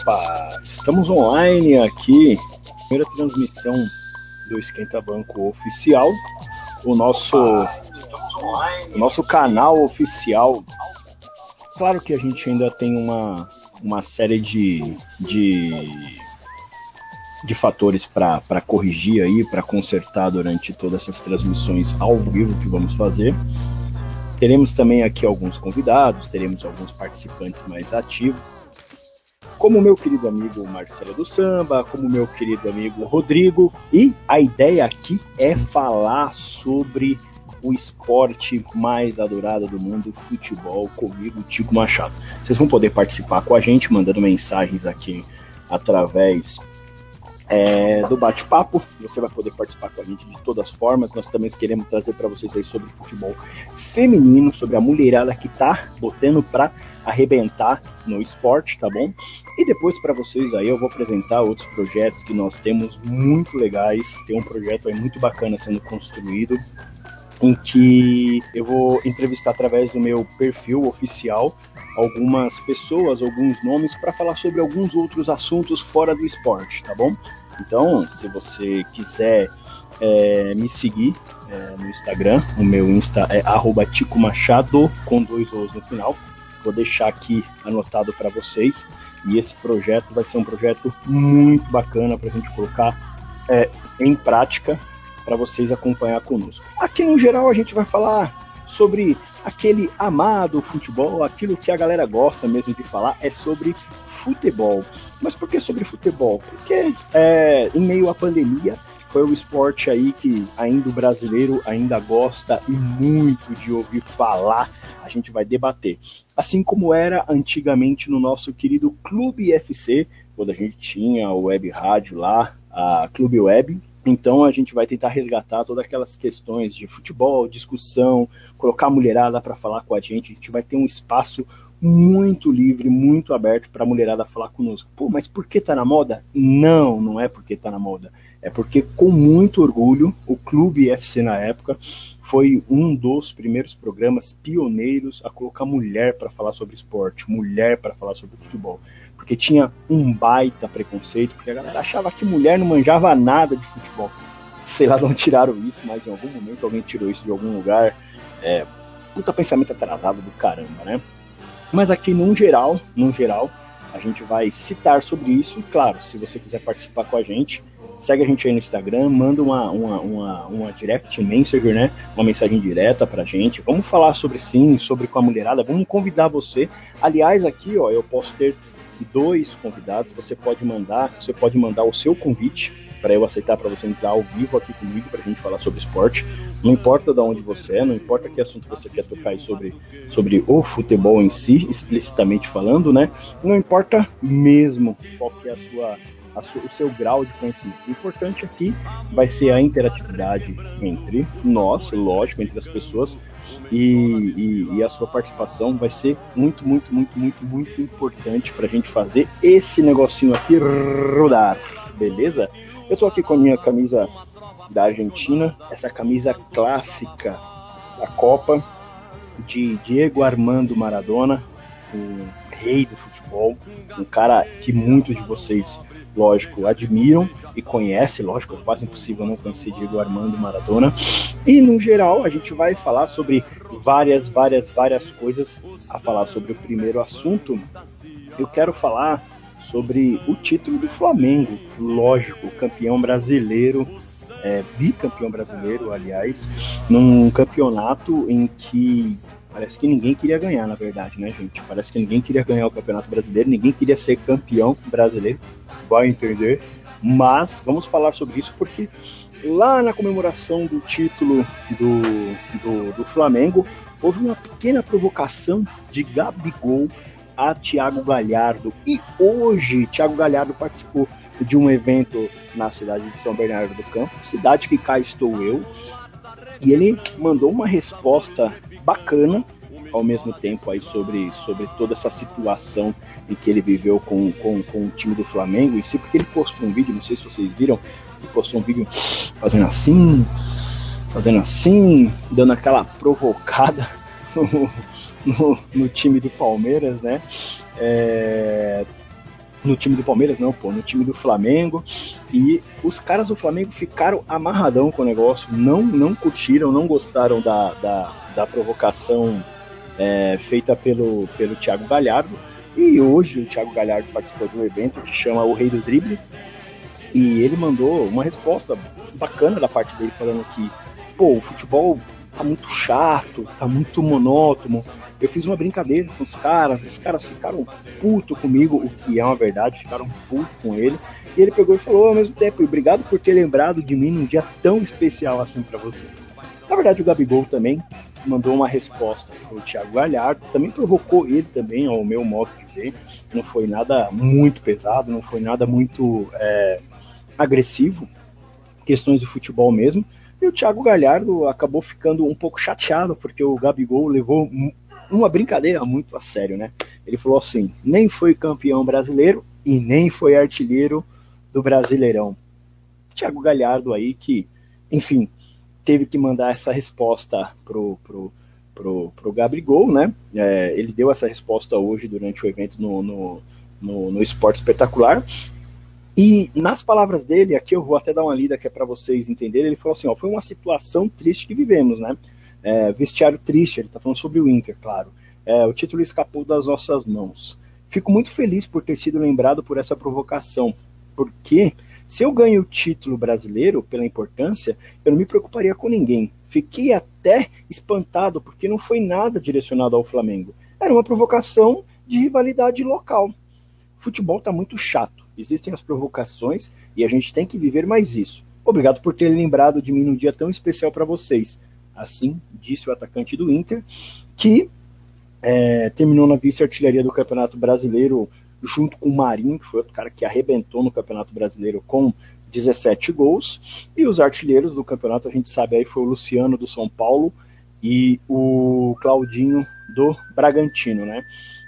Opa, estamos online aqui. Primeira transmissão do Esquenta Banco oficial. O nosso, o nosso canal oficial. Claro que a gente ainda tem uma, uma série de, de, de fatores para corrigir aí, para consertar durante todas essas transmissões ao vivo que vamos fazer. Teremos também aqui alguns convidados, teremos alguns participantes mais ativos como meu querido amigo Marcelo do Samba, como meu querido amigo Rodrigo. E a ideia aqui é falar sobre o esporte mais adorado do mundo, futebol, comigo, Tico Machado. Vocês vão poder participar com a gente, mandando mensagens aqui através é, do bate-papo. Você vai poder participar com a gente de todas as formas. Nós também queremos trazer para vocês aí sobre futebol feminino, sobre a mulherada que tá botando para arrebentar no esporte, tá bom? E depois para vocês aí eu vou apresentar outros projetos que nós temos muito legais. Tem um projeto aí muito bacana sendo construído em que eu vou entrevistar através do meu perfil oficial algumas pessoas, alguns nomes para falar sobre alguns outros assuntos fora do esporte, tá bom? Então, se você quiser é, me seguir é, no Instagram, o meu Insta é Tico Machado com dois O's no final. Vou deixar aqui anotado para vocês. E esse projeto vai ser um projeto muito bacana para a gente colocar é, em prática para vocês acompanhar conosco. Aqui no geral a gente vai falar sobre aquele amado futebol, aquilo que a galera gosta mesmo de falar é sobre futebol. Mas por que sobre futebol? Porque é, em meio à pandemia foi o esporte aí que ainda o brasileiro ainda gosta e muito de ouvir falar. A gente vai debater. Assim como era antigamente no nosso querido Clube FC, quando a gente tinha o web rádio lá, a Clube Web, então a gente vai tentar resgatar todas aquelas questões de futebol, discussão, colocar a mulherada para falar com a gente. A gente vai ter um espaço muito livre, muito aberto para a mulherada falar conosco. Pô, mas por que tá na moda? Não, não é porque tá na moda é porque, com muito orgulho, o Clube FC na época foi um dos primeiros programas pioneiros a colocar mulher para falar sobre esporte, mulher para falar sobre futebol. Porque tinha um baita preconceito, porque a galera achava que mulher não manjava nada de futebol. Sei lá, não tiraram isso, mas em algum momento alguém tirou isso de algum lugar. É, puta pensamento atrasado do caramba, né? Mas aqui, num geral, num geral, a gente vai citar sobre isso. E claro, se você quiser participar com a gente, segue a gente aí no Instagram, manda uma, uma, uma, uma direct messenger, né? Uma mensagem direta pra gente. Vamos falar sobre sim, sobre com a mulherada, vamos convidar você. Aliás, aqui, ó, eu posso ter dois convidados. Você pode mandar, você pode mandar o seu convite para eu aceitar para você entrar ao vivo aqui comigo para a gente falar sobre esporte. Não importa de onde você é, não importa que assunto você quer tocar aí sobre, sobre o futebol em si, explicitamente falando, né? Não importa mesmo qual que é a sua o seu grau de conhecimento. O importante aqui vai ser a interatividade entre nós, lógico, entre as pessoas, e, e, e a sua participação vai ser muito, muito, muito, muito, muito importante para a gente fazer esse negocinho aqui rodar, beleza? Eu tô aqui com a minha camisa da Argentina, essa camisa clássica da Copa de Diego Armando Maradona, o rei do futebol, um cara que muitos de vocês lógico, admiram e conhecem, lógico, é quase impossível não conhecer Diego Armando Maradona. E no geral, a gente vai falar sobre várias, várias, várias coisas a falar sobre o primeiro assunto. Eu quero falar sobre o título do Flamengo, lógico, campeão brasileiro, é, bicampeão brasileiro, aliás, num campeonato em que Parece que ninguém queria ganhar, na verdade, né, gente? Parece que ninguém queria ganhar o Campeonato Brasileiro, ninguém queria ser campeão brasileiro, vai entender. Mas vamos falar sobre isso porque lá na comemoração do título do, do, do Flamengo, houve uma pequena provocação de Gabigol a Thiago Galhardo. E hoje, Thiago Galhardo participou de um evento na cidade de São Bernardo do Campo, cidade que cá estou eu, e ele mandou uma resposta bacana ao mesmo tempo aí sobre, sobre toda essa situação em que ele viveu com, com, com o time do Flamengo, e sim porque ele postou um vídeo, não sei se vocês viram, ele postou um vídeo fazendo assim, fazendo assim, dando aquela provocada no, no, time do Palmeiras, né? É, no time do Palmeiras, não, pô, no time do Flamengo. E os caras do Flamengo ficaram amarradão com o negócio, não, não curtiram, não gostaram da, da, da provocação é, feita pelo, pelo Thiago Galhardo. E hoje o Thiago Galhardo participou de um evento que chama O Rei do Drible. E ele mandou uma resposta bacana da parte dele, falando que, pô, o futebol tá muito chato, tá muito monótono. Eu fiz uma brincadeira com os caras, os caras ficaram puto comigo, o que é uma verdade, ficaram puto com ele. E ele pegou e falou ao mesmo tempo, obrigado por ter lembrado de mim num dia tão especial assim para vocês. Na verdade, o Gabigol também mandou uma resposta para o Thiago Galhardo, também provocou ele também, ao meu modo de ver. Não foi nada muito pesado, não foi nada muito é, agressivo, questões de futebol mesmo. E o Thiago Galhardo acabou ficando um pouco chateado, porque o Gabigol levou uma brincadeira muito a sério, né? Ele falou assim: nem foi campeão brasileiro e nem foi artilheiro do Brasileirão. Thiago Galhardo aí que, enfim, teve que mandar essa resposta pro, pro, pro, pro Gabigol, né? É, ele deu essa resposta hoje durante o evento no, no, no, no Esporte Espetacular. E nas palavras dele, aqui eu vou até dar uma lida que é para vocês entenderem, ele falou assim, ó, foi uma situação triste que vivemos, né? É, vestiário triste, ele está falando sobre o Inter, claro. É, o título escapou das nossas mãos. Fico muito feliz por ter sido lembrado por essa provocação, porque se eu ganho o título brasileiro pela importância, eu não me preocuparia com ninguém. Fiquei até espantado porque não foi nada direcionado ao Flamengo. Era uma provocação de rivalidade local. O futebol está muito chato. Existem as provocações e a gente tem que viver mais isso. Obrigado por ter lembrado de mim num dia tão especial para vocês. Assim disse o atacante do Inter, que é, terminou na vice-artilharia do Campeonato Brasileiro junto com o Marinho, que foi outro cara que arrebentou no Campeonato Brasileiro com 17 gols. E os artilheiros do campeonato, a gente sabe aí, foi o Luciano do São Paulo e o Claudinho do Bragantino, né?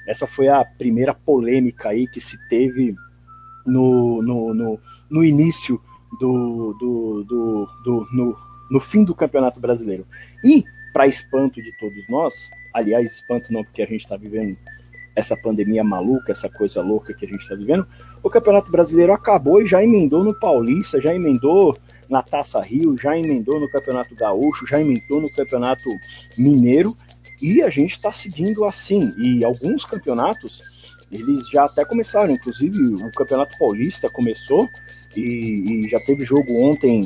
Essa foi a primeira polêmica aí que se teve no, no, no, no início do, do, do, do no, no fim do Campeonato Brasileiro. E, para espanto de todos nós, aliás, espanto não, porque a gente está vivendo essa pandemia maluca, essa coisa louca que a gente está vivendo, o Campeonato Brasileiro acabou e já emendou no Paulista, já emendou na Taça Rio, já emendou no Campeonato Gaúcho, já emendou no Campeonato Mineiro, e a gente está seguindo assim. E alguns campeonatos, eles já até começaram, inclusive o Campeonato Paulista começou, e, e já teve jogo ontem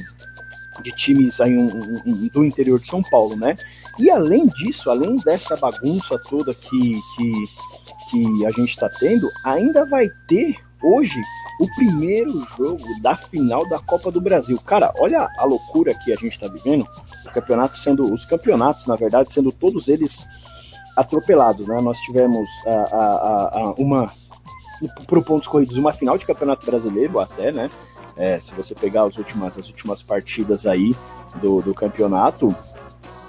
de times aí um, um, do interior de São Paulo, né? E além disso, além dessa bagunça toda que, que que a gente está tendo, ainda vai ter hoje o primeiro jogo da final da Copa do Brasil. Cara, olha a loucura que a gente está vivendo. O campeonato sendo, os campeonatos, na verdade, sendo todos eles atropelados, né? Nós tivemos a, a, a, uma por pontos corridos uma final de campeonato brasileiro até, né? É, se você pegar as últimas, as últimas partidas aí do, do campeonato,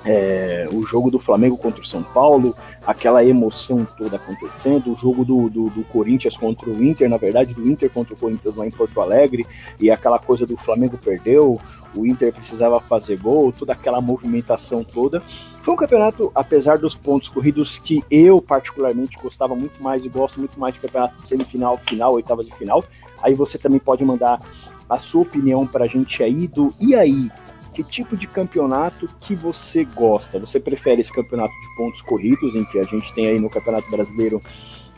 é, o jogo do Flamengo contra o São Paulo, aquela emoção toda acontecendo, o jogo do, do, do, Corinthians contra o Inter, na verdade, do Inter contra o Corinthians lá em Porto Alegre, e aquela coisa do Flamengo perdeu, o Inter precisava fazer gol, toda aquela movimentação toda. Foi um campeonato, apesar dos pontos corridos, que eu particularmente gostava muito mais e gosto muito mais de campeonato de semifinal, final, oitavas de final. Aí você também pode mandar a sua opinião para a gente aí do e aí, que tipo de campeonato que você gosta? Você prefere esse campeonato de pontos corridos, em que a gente tem aí no Campeonato Brasileiro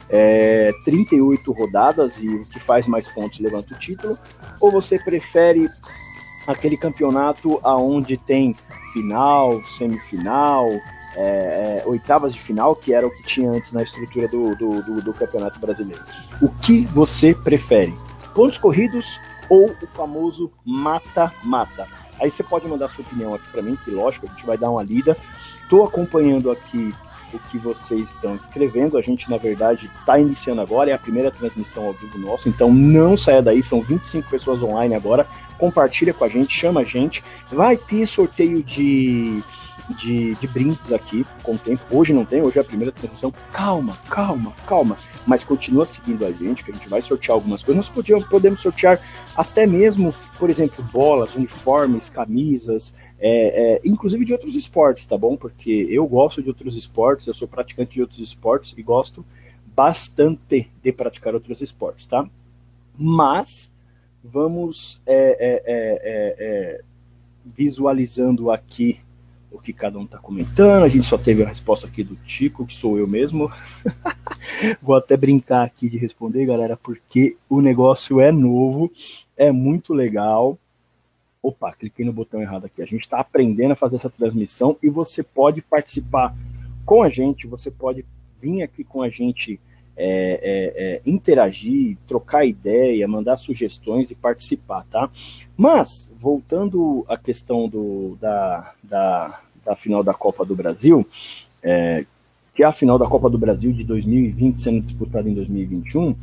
é, 38 rodadas e o que faz mais pontos levanta o título? Ou você prefere aquele campeonato aonde tem final, semifinal, é, é, oitavas de final, que era o que tinha antes na estrutura do, do, do, do Campeonato Brasileiro? O que você prefere? Pontos corridos ou o famoso mata-mata? Aí você pode mandar sua opinião aqui para mim, que lógico, a gente vai dar uma lida. Estou acompanhando aqui o que vocês estão escrevendo. A gente, na verdade, está iniciando agora, é a primeira transmissão ao vivo nosso, então não saia daí, são 25 pessoas online agora. Compartilha com a gente, chama a gente. Vai ter sorteio de, de, de brindes aqui com o tempo. Hoje não tem, hoje é a primeira transmissão. Calma, calma, calma mas continua seguindo a gente, que a gente vai sortear algumas coisas. Nós podemos, podemos sortear até mesmo, por exemplo, bolas, uniformes, camisas, é, é, inclusive de outros esportes, tá bom? Porque eu gosto de outros esportes, eu sou praticante de outros esportes e gosto bastante de praticar outros esportes, tá? Mas vamos é, é, é, é visualizando aqui o que cada um está comentando. A gente só teve a resposta aqui do Tico, que sou eu mesmo. Vou até brincar aqui de responder, galera, porque o negócio é novo, é muito legal. Opa, cliquei no botão errado aqui. A gente está aprendendo a fazer essa transmissão e você pode participar com a gente, você pode vir aqui com a gente é, é, é, interagir, trocar ideia, mandar sugestões e participar, tá? Mas, voltando à questão do, da, da, da final da Copa do Brasil, é, que é a final da Copa do Brasil de 2020 sendo disputada em 2021,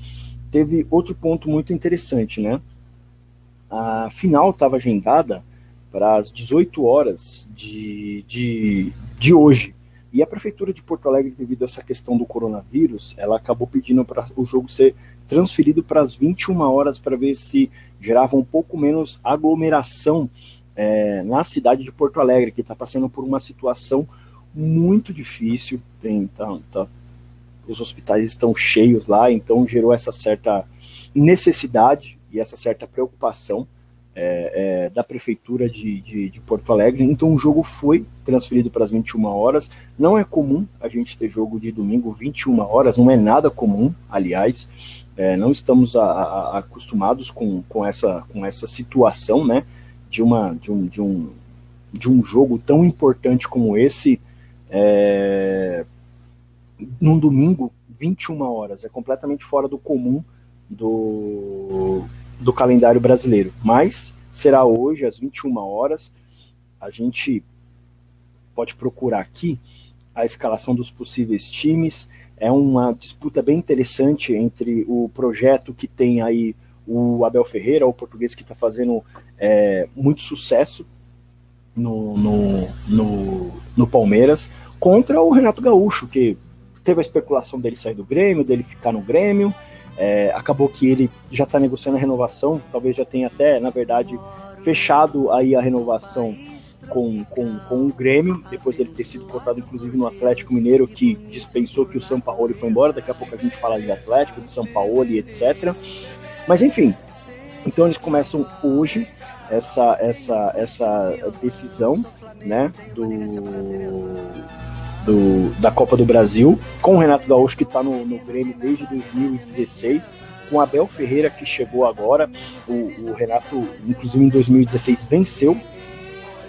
teve outro ponto muito interessante, né? A final estava agendada para as 18 horas de, de, de hoje, e a prefeitura de Porto Alegre, devido a essa questão do coronavírus, ela acabou pedindo para o jogo ser transferido para as 21 horas para ver se gerava um pouco menos aglomeração é, na cidade de Porto Alegre, que está passando por uma situação muito difícil. Tem, tá, tá, os hospitais estão cheios lá, então gerou essa certa necessidade e essa certa preocupação é, é, da prefeitura de, de, de, Porto Alegre. Então o jogo foi transferido para as 21 horas. Não é comum a gente ter jogo de domingo 21 horas, não é nada comum, aliás. É, não estamos a, a, acostumados com, com, essa, com essa situação, né? De, uma, de, um, de, um, de um jogo tão importante como esse é, num domingo 21 horas. É completamente fora do comum do, do calendário brasileiro. Mas será hoje, às 21 horas. A gente pode procurar aqui a escalação dos possíveis times. É uma disputa bem interessante entre o projeto que tem aí o Abel Ferreira, o português que está fazendo é, muito sucesso no, no, no, no, Palmeiras, contra o Renato Gaúcho, que teve a especulação dele sair do Grêmio, dele ficar no Grêmio, é, acabou que ele já está negociando a renovação, talvez já tenha até, na verdade, fechado aí a renovação com, com, com o Grêmio, depois dele ter sido cortado, inclusive, no Atlético Mineiro, que dispensou que o São Paulo foi embora. Daqui a pouco a gente fala de Atlético, de São Paulo e etc. Mas enfim, então eles começam hoje essa, essa, essa decisão né, do, do, da Copa do Brasil, com o Renato Gaúcho, que está no, no Grêmio desde 2016, com Abel Ferreira, que chegou agora. O, o, Renato, inclusive em 2016, venceu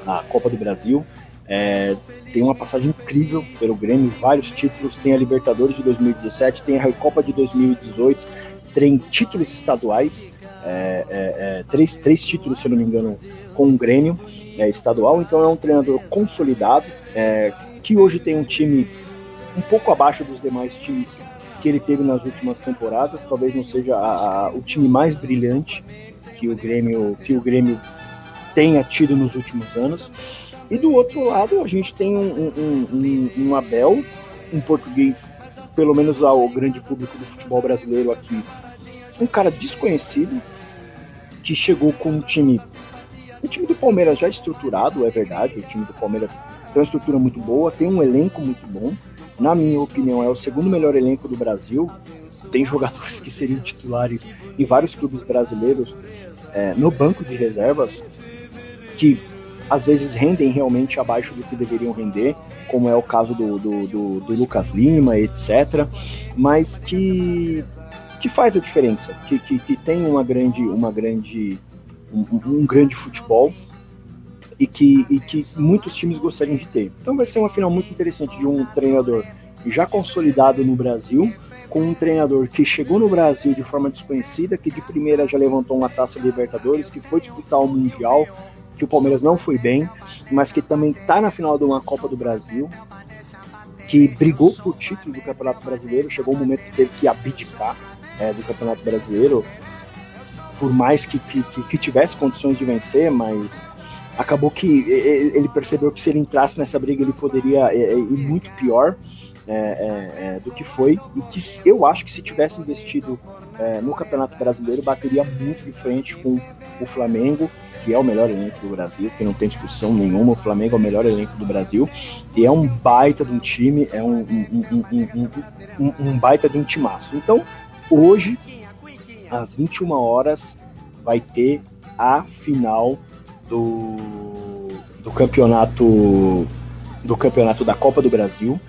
a Copa do Brasil. É, tem uma passagem incrível pelo Grêmio, vários títulos. Tem a Libertadores de 2017, tem a Recopa de 2018, tem títulos estaduais. É, é, é, três, três títulos, se não me engano, com o Grêmio é, estadual. Então é um treinador consolidado, é, que hoje tem um time um pouco abaixo dos demais times que ele teve nas últimas temporadas. Talvez não seja a, a, o time mais brilhante que o Grêmio que o Grêmio tenha tido nos últimos anos. E do outro lado a gente tem um, um, um, um Abel, um português, pelo menos ao grande público do futebol brasileiro aqui, um cara desconhecido que chegou com um time o time do Palmeiras já estruturado, é verdade. O time do Palmeiras tem uma estrutura muito boa, tem um elenco muito bom. Na minha opinião, é o segundo melhor elenco do Brasil. Tem jogadores que seriam titulares em vários clubes brasileiros é, no banco de reservas que às vezes rendem realmente abaixo do que deveriam render, como é o caso do, do, do, do Lucas Lima, etc. Mas que, que faz a diferença, que, que, que tem uma grande, uma grande, um, um grande futebol e que, e que muitos times gostariam de ter. Então vai ser uma final muito interessante de um treinador já consolidado no Brasil, com um treinador que chegou no Brasil de forma desconhecida, que de primeira já levantou uma taça de Libertadores, que foi disputar o Mundial, que o Palmeiras não foi bem, mas que também está na final de uma Copa do Brasil, que brigou por título do Campeonato Brasileiro, chegou um momento que teve que abdicar é, do Campeonato Brasileiro, por mais que, que, que tivesse condições de vencer, mas acabou que ele percebeu que se ele entrasse nessa briga ele poderia ir muito pior é, é, é, do que foi. E que eu acho que se tivesse investido é, no Campeonato Brasileiro bateria muito de frente com o Flamengo que é o melhor elenco do Brasil, que não tem discussão nenhuma, o Flamengo é o melhor elenco do Brasil, e é um baita de um time, é um, um, um, um baita de um timaço. Então, hoje, às 21 horas, vai ter a final do, do campeonato do campeonato da Copa do Brasil,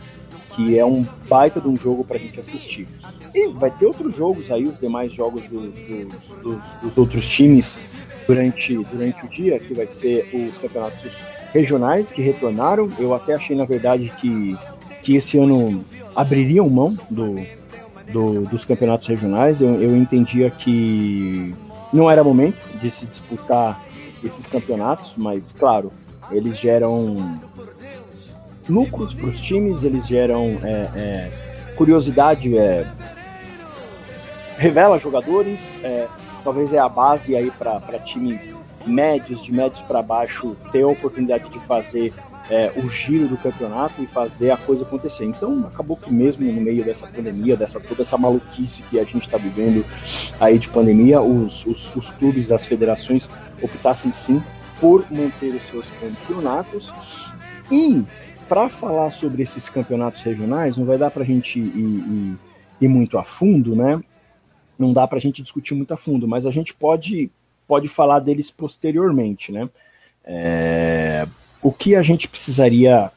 que é um baita de um jogo para a gente assistir. E vai ter outros jogos aí, os demais jogos dos, dos, dos, dos outros times durante, durante o dia, que vai ser os campeonatos regionais que retornaram. Eu até achei, na verdade, que, que esse ano abririam mão do, do, dos campeonatos regionais. Eu, eu entendia que não era momento de se disputar esses campeonatos, mas claro, eles geram lucros para os times, eles geram é, é, curiosidade, é, revela jogadores, é, talvez é a base aí para times médios, de médios para baixo, ter a oportunidade de fazer é, o giro do campeonato e fazer a coisa acontecer. Então, acabou que mesmo no meio dessa pandemia, dessa toda essa maluquice que a gente está vivendo aí de pandemia, os, os, os, clubes, as federações optassem sim por manter os seus campeonatos. E para falar sobre esses campeonatos regionais, não vai dar para a gente ir, ir, ir muito a fundo, né? Não dá para a gente discutir muito a fundo, mas a gente pode pode falar deles posteriormente, né? É, o que a gente precisaria,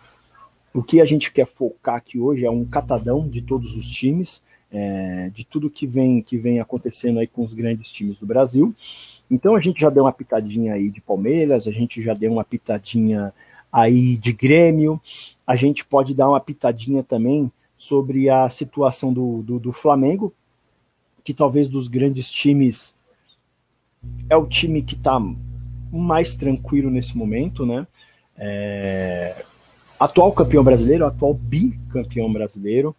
o que a gente quer focar aqui hoje é um catadão de todos os times, é, de tudo que vem que vem acontecendo aí com os grandes times do Brasil. Então a gente já deu uma pitadinha aí de Palmeiras, a gente já deu uma pitadinha aí de Grêmio, a gente pode dar uma pitadinha também sobre a situação do, do, do Flamengo, que talvez dos grandes times é o time que está mais tranquilo nesse momento, né? É, atual campeão brasileiro, atual bicampeão brasileiro,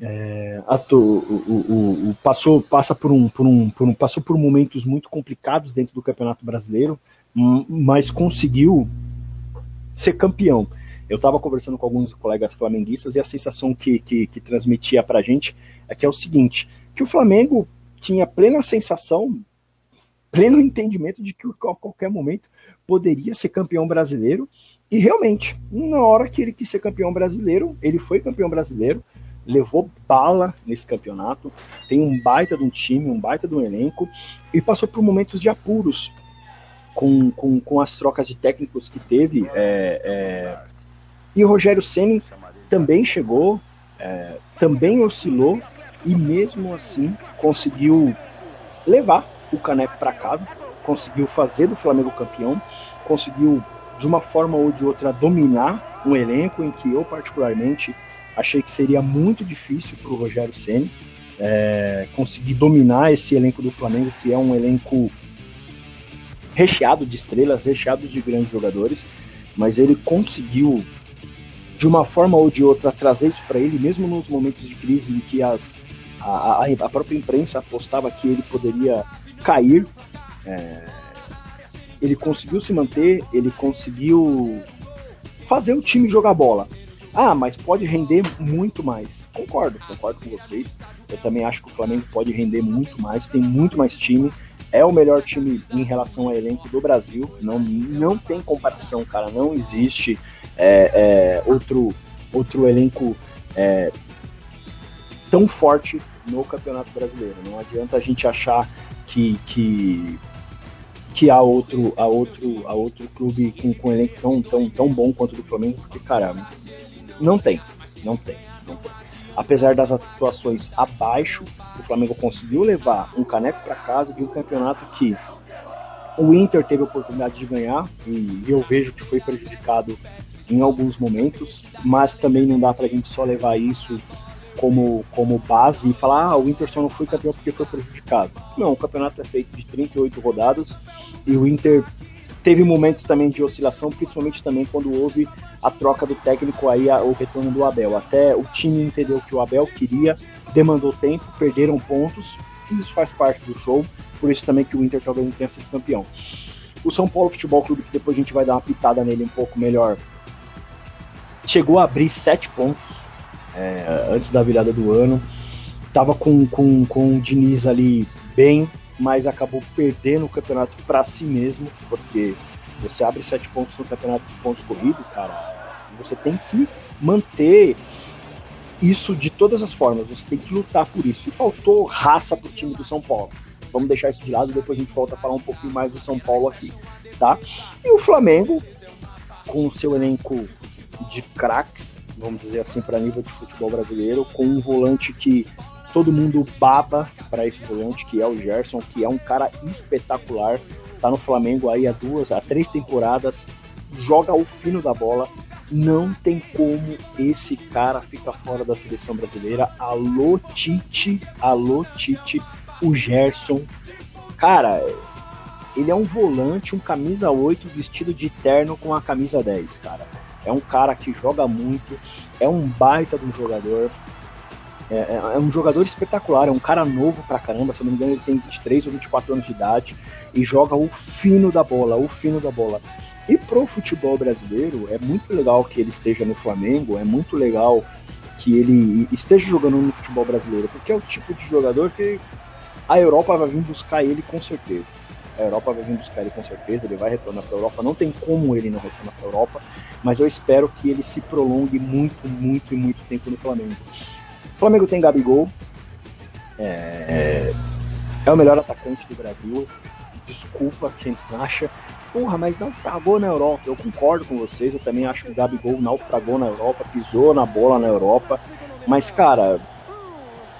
é, atu, o, o, o, passou, passa por um, por um, por um, passou por momentos muito complicados dentro do campeonato brasileiro, mas conseguiu ser campeão. Eu estava conversando com alguns colegas flamenguistas e a sensação que, que, que transmitia para a gente é que é o seguinte, que o Flamengo tinha plena sensação, pleno entendimento de que a qualquer momento poderia ser campeão brasileiro. E realmente, na hora que ele quis ser campeão brasileiro, ele foi campeão brasileiro, levou bala nesse campeonato, tem um baita de um time, um baita de um elenco, e passou por momentos de apuros com, com, com as trocas de técnicos que teve. É, é, e Rogério Ceni também chegou, é, também oscilou, e mesmo assim conseguiu levar o Caneco para casa, conseguiu fazer do Flamengo campeão, conseguiu de uma forma ou de outra dominar um elenco em que eu particularmente achei que seria muito difícil para o Rogério Ceni é, conseguir dominar esse elenco do Flamengo, que é um elenco recheado de estrelas, recheado de grandes jogadores, mas ele conseguiu de uma forma ou de outra trazer isso para ele, mesmo nos momentos de crise em que as, a, a, a própria imprensa apostava que ele poderia cair, é, ele conseguiu se manter, ele conseguiu fazer o time jogar bola. Ah, mas pode render muito mais. Concordo, concordo com vocês. Eu também acho que o Flamengo pode render muito mais, tem muito mais time. É o melhor time em relação ao elenco do Brasil. Não, não tem comparação, cara. Não existe é, é, outro, outro elenco é, tão forte no Campeonato Brasileiro. Não adianta a gente achar que, que, que há outro, há outro, há outro clube com, com um elenco tão, tão, tão bom quanto o do Flamengo, porque, cara, não tem, não tem, não tem. Apesar das atuações abaixo, o Flamengo conseguiu levar um caneco para casa de um campeonato que o Inter teve a oportunidade de ganhar e eu vejo que foi prejudicado em alguns momentos, mas também não dá para a gente só levar isso como, como base e falar, ah, o Inter só não foi campeão porque foi prejudicado. Não, o campeonato é feito de 38 rodadas e o Inter teve momentos também de oscilação, principalmente também quando houve a troca do técnico aí, o retorno do Abel. Até o time entendeu que o Abel queria, demandou tempo, perderam pontos, isso faz parte do show, por isso também que o Inter talvez não tenha sido campeão. O São Paulo Futebol Clube, que depois a gente vai dar uma pitada nele um pouco melhor, chegou a abrir sete pontos é, antes da virada do ano. Tava com, com, com o Diniz ali bem, mas acabou perdendo o campeonato para si mesmo, porque você abre sete pontos no campeonato de pontos corridos, cara, você tem que manter isso de todas as formas, você tem que lutar por isso. E faltou raça pro time do São Paulo. vamos deixar isso de lado, depois a gente volta a falar um pouquinho mais do São Paulo aqui, tá? E o Flamengo, com o seu elenco de craques, vamos dizer assim, para nível de futebol brasileiro, com um volante que todo mundo baba para esse volante, que é o Gerson, que é um cara espetacular, tá no Flamengo aí há duas, há três temporadas, joga o fino da bola, não tem como esse cara ficar fora da seleção brasileira. Alô, Tite, alô, Tite, o Gerson. Cara, ele é um volante, um camisa 8 vestido de terno com a camisa 10, cara. É um cara que joga muito, é um baita de um jogador. É, é, é, um jogador espetacular, é um cara novo pra caramba, se eu não me engano ele tem 23 ou 24 anos de idade e joga o fino da bola, o fino da bola. E pro futebol brasileiro, é muito legal que ele esteja no Flamengo, é muito legal que ele esteja jogando no futebol brasileiro, porque é o tipo de jogador que a Europa vai vir buscar ele com certeza. A Europa vai vir buscar ele com certeza, ele vai retornar para a Europa. Não tem como ele não retornar para a Europa, mas eu espero que ele se prolongue muito, muito e muito tempo no Flamengo. O Flamengo tem Gabigol, é, é o melhor atacante do Brasil. Desculpa quem acha, porra, mas naufragou na Europa. Eu concordo com vocês, eu também acho que o Gabigol naufragou na Europa, pisou na bola na Europa. Mas, cara,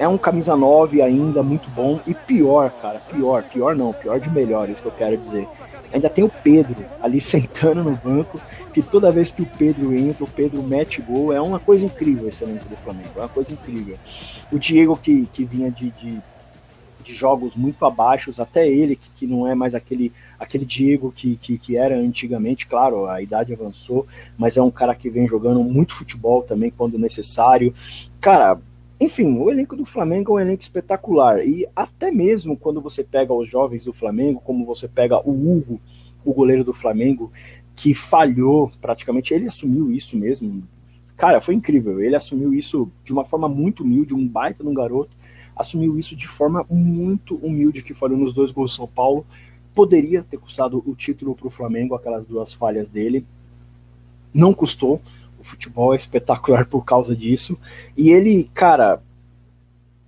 é um camisa 9 ainda, muito bom. E pior, cara, pior, pior não, pior de melhor, isso que eu quero dizer. Ainda tem o Pedro ali sentando no banco, que toda vez que o Pedro entra, o Pedro mete gol. É uma coisa incrível esse elenco do Flamengo, é uma coisa incrível. O Diego, que, que vinha de, de, de jogos muito abaixo, até ele, que, que não é mais aquele aquele Diego que, que, que, era antigamente, claro, a idade avançou, mas é um cara que vem jogando muito futebol também quando necessário. Cara, enfim, o elenco do Flamengo é um elenco espetacular. E até mesmo quando você pega os jovens do Flamengo, como você pega o Hugo, o goleiro do Flamengo, que falhou praticamente, ele assumiu isso mesmo. Cara, foi incrível. Ele assumiu isso de uma forma muito humilde, um baita de um garoto. Assumiu isso de forma muito humilde, que falhou nos dois gols do São Paulo Poderia ter custado o título para o Flamengo, aquelas duas falhas dele. Não custou. O futebol é espetacular por causa disso. E ele, cara,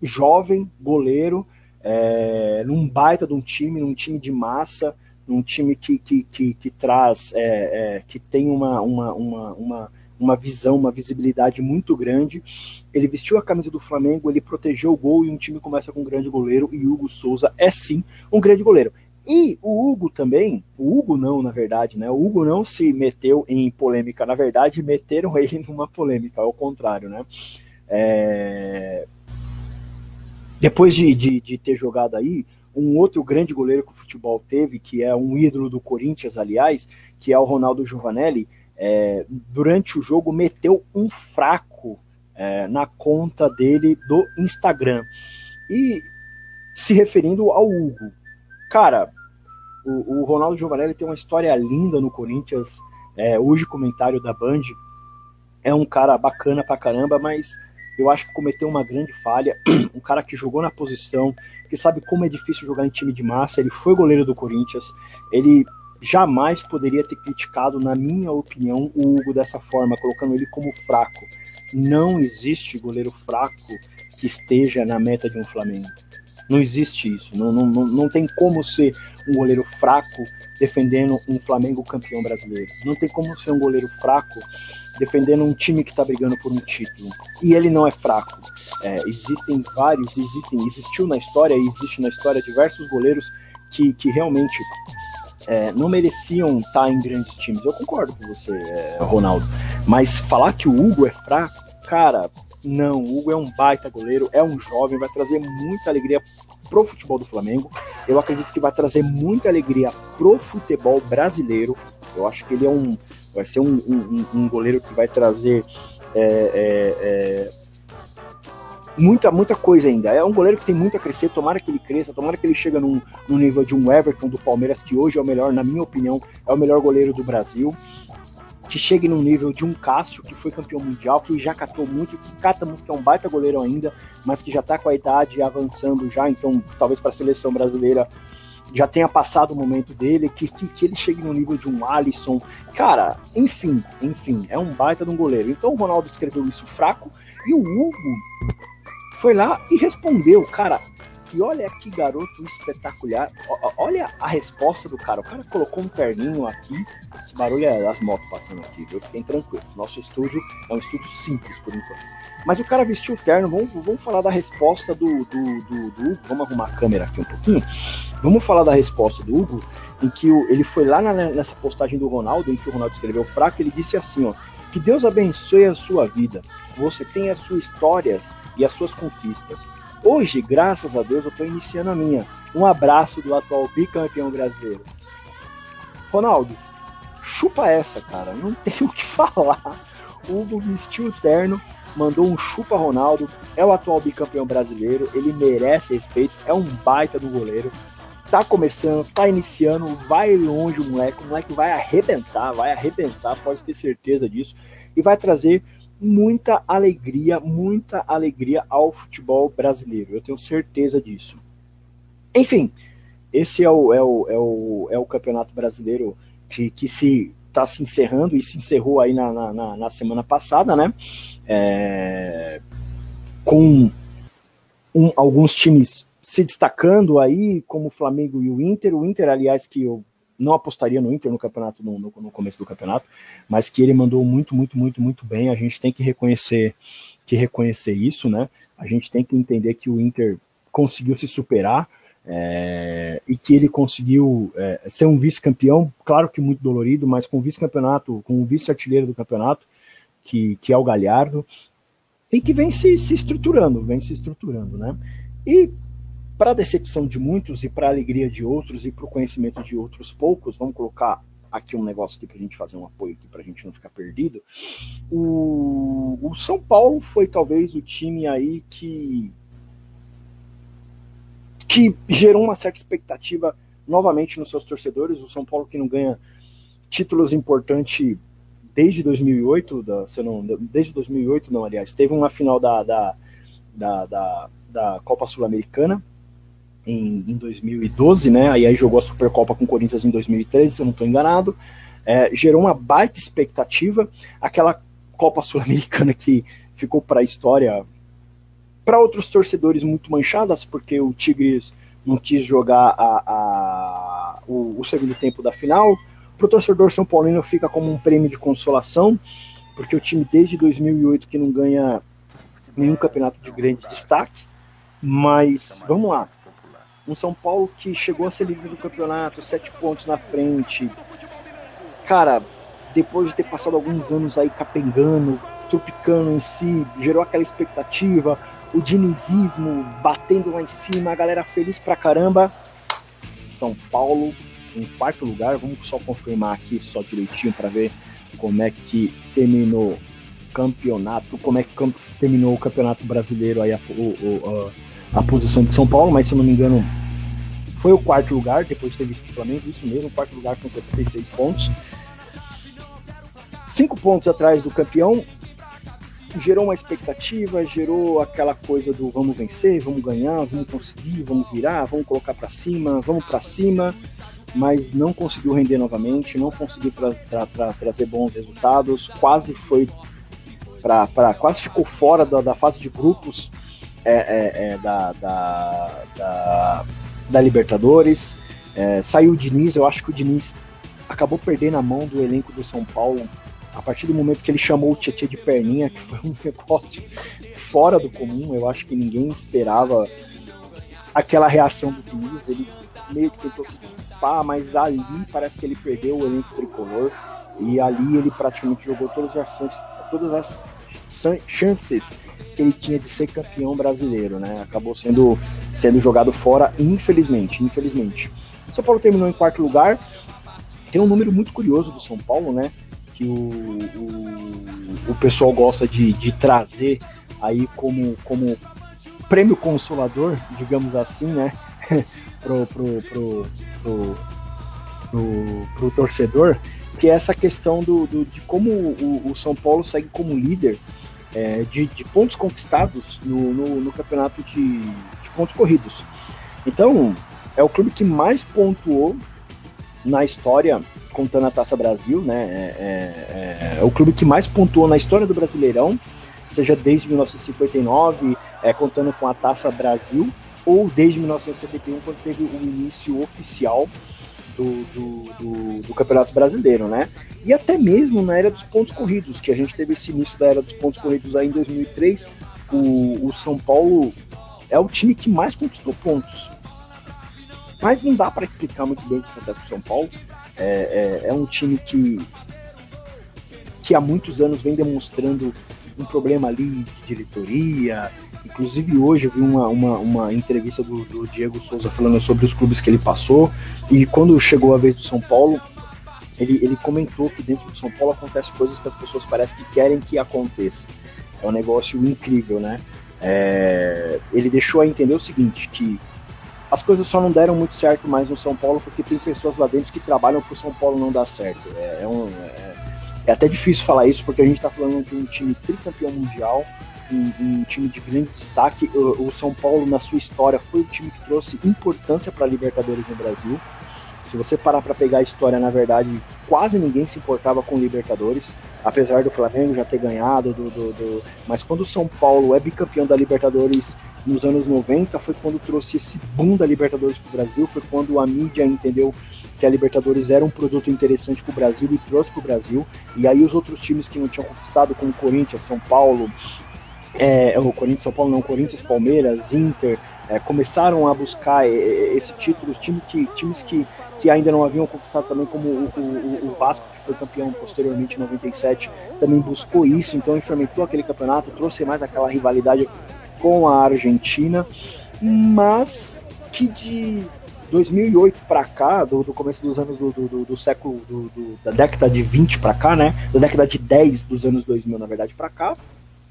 jovem, goleiro, é, num baita de um time, num time de massa, num time que, que, que, que traz, é, é, que tem uma, uma, uma, uma, uma visão, uma visibilidade muito grande. Ele vestiu a camisa do Flamengo, ele protegeu o gol e um time começa com um grande goleiro. E Hugo Souza é sim um grande goleiro. E o Hugo também, o Hugo não, na verdade, né? O Hugo não se meteu em polêmica, na verdade, meteram ele numa polêmica, ao contrário, né? É... Depois de, de, de, ter jogado aí, um outro grande goleiro que o futebol teve, que é um ídolo do Corinthians, aliás, que é o Ronaldo Giovanelli, é... durante o jogo meteu um fraco é, na conta dele do Instagram. E se referindo ao Hugo, Cara, o, o Ronaldo Giovanelli tem uma história linda no Corinthians. É, hoje, comentário da Band. É um cara bacana pra caramba, mas eu acho que cometeu uma grande falha. Um cara que jogou na posição, que sabe como é difícil jogar em time de massa. Ele foi goleiro do Corinthians. Ele jamais poderia ter criticado, na minha opinião, o Hugo dessa forma, colocando ele como fraco. Não existe goleiro fraco que esteja na meta de um Flamengo. Não existe isso. Não, não, não tem como ser um goleiro fraco defendendo um Flamengo campeão brasileiro. Não tem como ser um goleiro fraco defendendo um time que está brigando por um título. E ele não é fraco. É, existem vários, existem, existiu na história, existe na história diversos goleiros que, que realmente é, não mereciam estar tá em grandes times. Eu concordo com você, é, Ronaldo. Mas falar que o Hugo é fraco, cara, não, o Hugo é um baita goleiro, é um jovem, vai trazer muita alegria pro futebol do Flamengo. Eu acredito que vai trazer muita alegria pro futebol brasileiro. Eu acho que ele é um, vai ser um, um, um goleiro que vai trazer é, é, é, muita, muita coisa ainda. É um goleiro que tem muito a crescer, tomara que ele cresça, tomara que ele chegue num nível de um Everton do Palmeiras, que hoje é o melhor, na minha opinião, é o melhor goleiro do Brasil que chegue no nível de um Cássio, que foi campeão mundial, que já catou muito, que cata muito, que é um baita goleiro ainda, mas que já tá com a idade avançando já, então talvez para a seleção brasileira já tenha passado o momento dele, que, que, que, ele chegue no nível de um Alisson. Cara, enfim, enfim, é um baita de um goleiro. Então o Ronaldo escreveu isso fraco e o Hugo foi lá e respondeu, cara. Aqui, olha que garoto espetacular. Olha a resposta do cara. O cara colocou um terninho aqui. Esse barulho é das motos passando aqui, viu? Fiquem tranquilos. Nosso estúdio é um estúdio simples por enquanto. Mas o cara vestiu o terno. Vamos, vamos falar da resposta do, do, do, do Hugo. Vamos arrumar a câmera aqui um pouquinho. Vamos falar da resposta do Hugo, em que ele foi lá na, nessa postagem do Ronaldo, em que o Ronaldo escreveu fraco. Ele disse assim: ó, que Deus abençoe a sua vida. Você tem a sua história e as suas conquistas. Hoje, graças a Deus, eu estou iniciando a minha. Um abraço do atual bicampeão brasileiro. Ronaldo, chupa essa, cara. Não tem o que falar. O Hugo vestiu o terno, mandou um chupa Ronaldo. É o atual bicampeão brasileiro. Ele merece respeito. É um baita do goleiro. Tá começando, tá iniciando, vai longe o moleque. O moleque vai arrebentar, vai arrebentar, pode ter certeza disso. E vai trazer muita alegria, muita alegria ao futebol brasileiro. Eu tenho certeza disso. Enfim, esse é o, é o, é o, é o campeonato brasileiro que, que se está se encerrando e se encerrou aí na, na, na semana passada, né? É, com um, alguns times se destacando aí, como o Flamengo e o Inter. O Inter, aliás, que eu não apostaria no Inter no campeonato, no, no, no, começo do campeonato, mas que ele mandou muito, muito, muito, muito bem. A gente tem que reconhecer, que reconhecer isso, né? A gente tem que entender que o Inter conseguiu se superar é, e que ele conseguiu é, ser um vice-campeão, claro que muito dolorido, mas com vice-campeonato, com o vice-artilheiro do campeonato, que, que é o Galhardo, e que vem se, se estruturando, vem se estruturando, né? E para decepção de muitos e para alegria de outros e para o conhecimento de outros poucos, vamos colocar aqui um negócio aqui para a gente fazer um apoio aqui para a gente não ficar perdido. O, o São Paulo foi talvez o time aí que que gerou uma certa expectativa novamente nos seus torcedores. O São Paulo que não ganha títulos importantes desde 2008, da, se não, desde 2008 não, aliás, teve uma final da, da, da, da, da Copa Sul-Americana, em, em 2012, né? Aí, aí jogou a Supercopa com o Corinthians em 2013, se eu não estou enganado. É, gerou uma baita expectativa. Aquela Copa Sul-Americana que ficou para a história, para outros torcedores muito manchadas, porque o Tigres não quis jogar a, a, o, o segundo tempo da final. Para o torcedor São Paulino fica como um prêmio de consolação, porque o time desde 2008 que não ganha nenhum campeonato de grande destaque. Mas vamos lá, um São Paulo que chegou a ser líder do campeonato, sete pontos na frente. Cara, depois de ter passado alguns anos aí capengando, tropicando em si, gerou aquela expectativa, o dinizismo batendo lá em cima, a galera feliz pra caramba. São Paulo em quarto lugar, vamos só confirmar aqui só direitinho para ver como é que terminou campeonato, como é que terminou o campeonato brasileiro aí o, o, a posição de São Paulo, mas se eu não me engano foi o quarto lugar, depois visto o Flamengo, isso mesmo, quarto lugar com 66 pontos. Cinco pontos atrás do campeão, gerou uma expectativa, gerou aquela coisa do vamos vencer, vamos ganhar, vamos conseguir, vamos virar, vamos colocar para cima, vamos para cima, mas não conseguiu render novamente, não conseguiu tra tra tra trazer bons resultados, quase foi para quase ficou fora da, da fase de grupos é, é, é, da, da, da, da, Libertadores. É, saiu o Diniz, eu acho que o Diniz acabou perdendo a mão do elenco do São Paulo a partir do momento que ele chamou o Tietchan de perninha, que foi um negócio fora do comum. Eu acho que ninguém esperava aquela reação do Diniz. Ele meio que tentou se desculpar, mas ali parece que ele perdeu o elenco tricolor. E ali ele praticamente jogou todas as chances, todas as chances que ele tinha de ser campeão brasileiro, né? Acabou sendo, sendo jogado fora, infelizmente, infelizmente. O São Paulo terminou em quarto lugar. Tem um número muito curioso do São Paulo, né? Que o, o, o pessoal gosta de, de trazer aí como, como prêmio consolador, digamos assim, né? pro, pro, pro, pro, pro, pro torcedor, que é essa questão do, do de como o, o São Paulo segue como líder é, de, de, pontos conquistados no, no, no campeonato de, de, pontos corridos. Então, é o clube que mais pontuou na história, contando a Taça Brasil, né? É, é, é, é o clube que mais pontuou na história do Brasileirão, seja desde 1959, é, contando com a Taça Brasil, ou desde 1971, quando teve o início oficial do, do, do, do, Campeonato Brasileiro, né? E até mesmo na era dos pontos corridos, que a gente teve esse início da era dos pontos corridos aí em 2003, o, o São Paulo é o time que mais conquistou pontos. Mas não dá para explicar muito bem o que acontece com o São Paulo. É, é, é um time que, que há muitos anos vem demonstrando um problema ali de diretoria, Inclusive hoje eu vi uma, uma, uma entrevista do, do, Diego Souza falando sobre os clubes que ele passou. E quando chegou a vez do São Paulo, ele, ele comentou que dentro do São Paulo acontece coisas que as pessoas parecem que querem que aconteça. É um negócio incrível, né? É, ele deixou a entender o seguinte, que as coisas só não deram muito certo mais no São Paulo porque tem pessoas lá dentro que trabalham para o São Paulo não dar certo. É, é um, é, é, até difícil falar isso porque a gente está falando de um time tricampeão mundial, um, um, time de grande destaque. O, o, São Paulo, na sua história, foi o time que trouxe importância para a Libertadores no Brasil. Se você parar para pegar a história, na verdade, quase ninguém se importava com Libertadores, apesar do Flamengo já ter ganhado. Do, do, do... Mas quando o São Paulo é bicampeão da Libertadores nos anos 90, foi quando trouxe esse boom da Libertadores para o Brasil, foi quando a mídia entendeu que a Libertadores era um produto interessante para o Brasil e trouxe para o Brasil. E aí os outros times que não tinham conquistado, como Corinthians, São Paulo, é, o Corinthians, São Paulo não, Corinthians, Palmeiras, Inter, é, começaram a buscar esse título, os times que, times que, que ainda não haviam conquistado também, como o, o, o Vasco, que foi campeão posteriormente em 97, também buscou isso, então fermentou aquele campeonato, trouxe mais aquela rivalidade com a Argentina, mas que de 2008 para cá, do, do, começo dos anos do, do, do século, da década de 20 para cá, né, da década de 10 dos anos 2000, na verdade, para cá,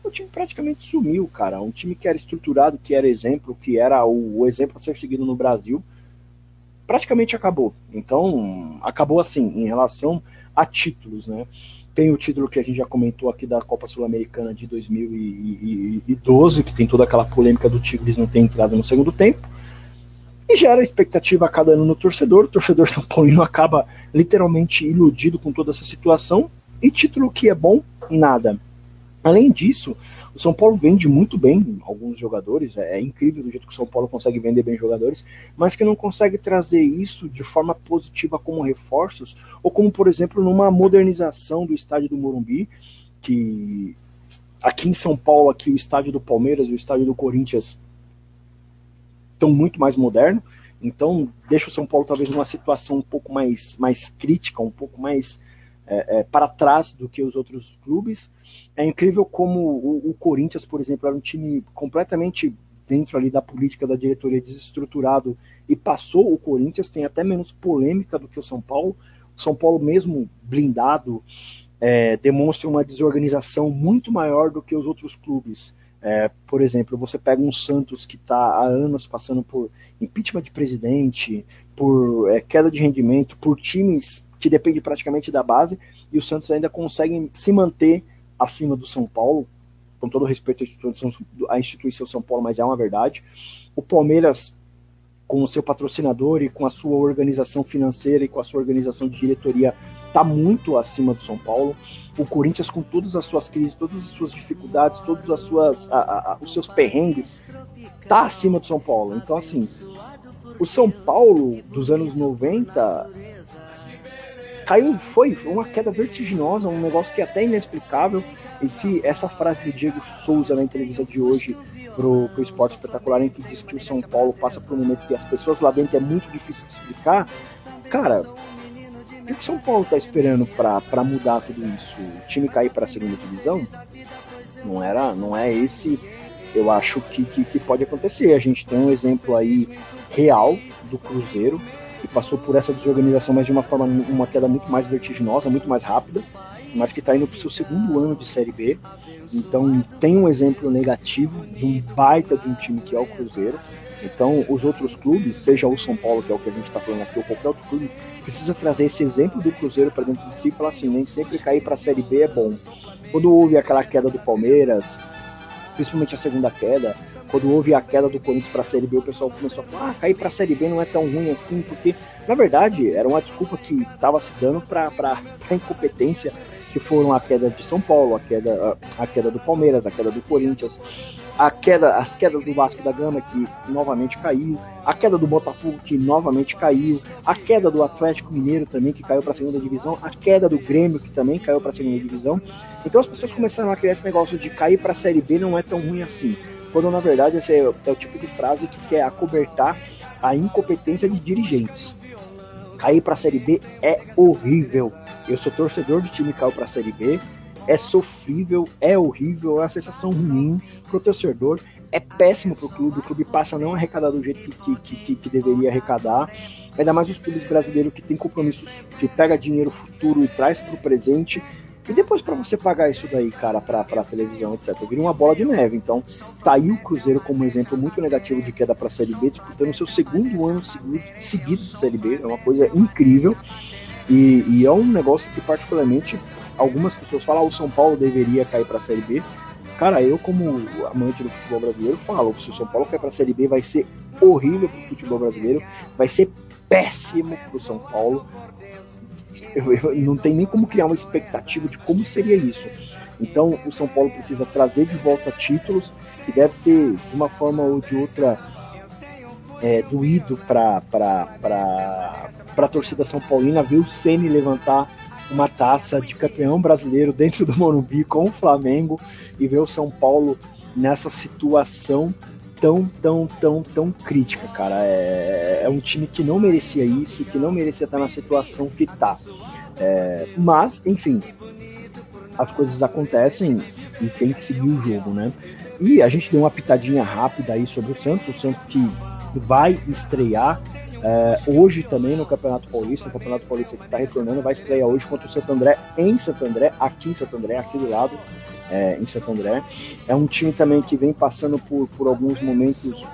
o time praticamente sumiu, cara. Um time que era estruturado, que era exemplo, que era o, o exemplo a ser seguido no Brasil, praticamente acabou. Então, acabou assim, em relação a títulos, né? Tem o título que a gente já comentou aqui da Copa Sul-Americana de 2012, que tem toda aquela polêmica do Tigres não ter entrado no segundo tempo. E gera expectativa a cada ano no torcedor. O torcedor São Paulino acaba literalmente iludido com toda essa situação. E título que é bom, nada. Além disso, o São Paulo vende muito bem alguns jogadores, é, é, incrível do jeito que o São Paulo consegue vender bem jogadores, mas que não consegue trazer isso de forma positiva como reforços, ou como, por exemplo, numa modernização do estádio do Morumbi, que aqui em São Paulo, aqui o estádio do Palmeiras e o estádio do Corinthians estão muito mais modernos, então deixa o São Paulo talvez numa situação um pouco mais, mais crítica, um pouco mais é, é, para trás do que os outros clubes. É incrível como o, o, Corinthians, por exemplo, era um time completamente dentro ali da política da diretoria desestruturado e passou o Corinthians, tem até menos polêmica do que o São Paulo. O São Paulo mesmo blindado é, demonstra uma desorganização muito maior do que os outros clubes. É, por exemplo, você pega um Santos que está há anos passando por impeachment de presidente, por é, queda de rendimento, por times que depende praticamente da base, e o Santos ainda consegue se manter acima do São Paulo, com todo respeito à instituição, à instituição São Paulo, mas é uma verdade. O Palmeiras, com o seu patrocinador e com a sua organização financeira e com a sua organização de diretoria, está muito acima do São Paulo. O Corinthians, com todas as suas crises, todas as suas dificuldades, todos as suas, a, a, os seus perrengues, está acima do São Paulo. Então, assim, o São Paulo dos anos 90 caiu, foi uma queda vertiginosa, um negócio que é até inexplicável, e que essa frase do Diego Souza na entrevista de hoje pro, pro Esporte Espetacular, em que diz que o São Paulo passa por um momento que as pessoas lá dentro é muito difícil de explicar, cara, o que São Paulo tá esperando para mudar tudo isso? O time cair para a segunda divisão? Não era, não é esse, eu acho que, que, que pode acontecer. A gente tem um exemplo aí real do Cruzeiro, que passou por essa desorganização, mas de uma forma, uma queda muito mais vertiginosa, muito mais rápida, mas que está indo para o seu segundo ano de Série B. Então tem um exemplo negativo de um baita de um time que é o Cruzeiro. Então os outros clubes, seja o São Paulo, que é o que a gente está falando aqui, ou qualquer outro clube, precisa trazer esse exemplo do Cruzeiro para dentro de si e falar assim, nem sempre cair para a Série B é bom. Quando houve aquela queda do Palmeiras, principalmente a segunda queda, quando houve a queda do Corinthians para a Série B, o pessoal começou a falar: ah, cair para a Série B não é tão ruim assim, porque na verdade era uma desculpa que estava se dando para a incompetência que foram a queda de São Paulo, a queda, a, a queda do Palmeiras, a queda do Corinthians, a queda, as quedas do Vasco da Gama, que novamente caiu, a queda do Botafogo, que novamente caiu, a queda do Atlético Mineiro também, que caiu para a segunda divisão, a queda do Grêmio, que também caiu para a segunda divisão. Então as pessoas começaram a criar esse negócio de cair para a Série B não é tão ruim assim. Quando na verdade esse é, é o tipo de frase que quer acobertar a incompetência de dirigentes. Cair para a Série B é horrível. Eu sou torcedor de time que caiu para a Série B é sofrível, é horrível, é uma sensação ruim pro torcedor, é péssimo pro clube, o clube passa a não arrecadar do jeito que, que, que, que deveria arrecadar, ainda mais os clubes brasileiros que tem compromissos, que pega dinheiro futuro e traz pro presente, e depois para você pagar isso daí, cara, pra, pra televisão, etc., vira uma bola de neve. Então, tá aí o Cruzeiro como exemplo muito negativo de queda pra Série B, disputando o seu segundo ano seguido, seguido de Série B. É uma coisa incrível. E, e, é um negócio que, particularmente, algumas pessoas falam, ah, o São Paulo deveria cair para a Série B. Cara, eu como amante do futebol brasileiro falo, se o São Paulo cair para a Série B vai ser horrível para o futebol brasileiro, vai ser péssimo para o São Paulo. Eu, eu, não tem nem como criar uma expectativa de como seria isso. Então o São Paulo precisa trazer de volta títulos e deve ter, de uma forma ou de outra, é, doído para a torcida São Paulina ver o Ceni levantar uma taça de campeão brasileiro dentro do Morumbi com o Flamengo e ver o São Paulo nessa situação tão, tão, tão, tão crítica, cara. É, é um time que não merecia isso, que não merecia estar na situação que tá. É, mas, enfim, as coisas acontecem e tem que seguir o jogo, né? E a gente deu uma pitadinha rápida aí sobre o Santos, o Santos que vai estrear é, hoje também no Campeonato Paulista, o Campeonato Paulista que está retornando, vai estrear hoje contra o Santo André em Santo André, aqui em Santo André, aqui do lado, é, em Santo André. É um time também que vem passando por, por alguns momentos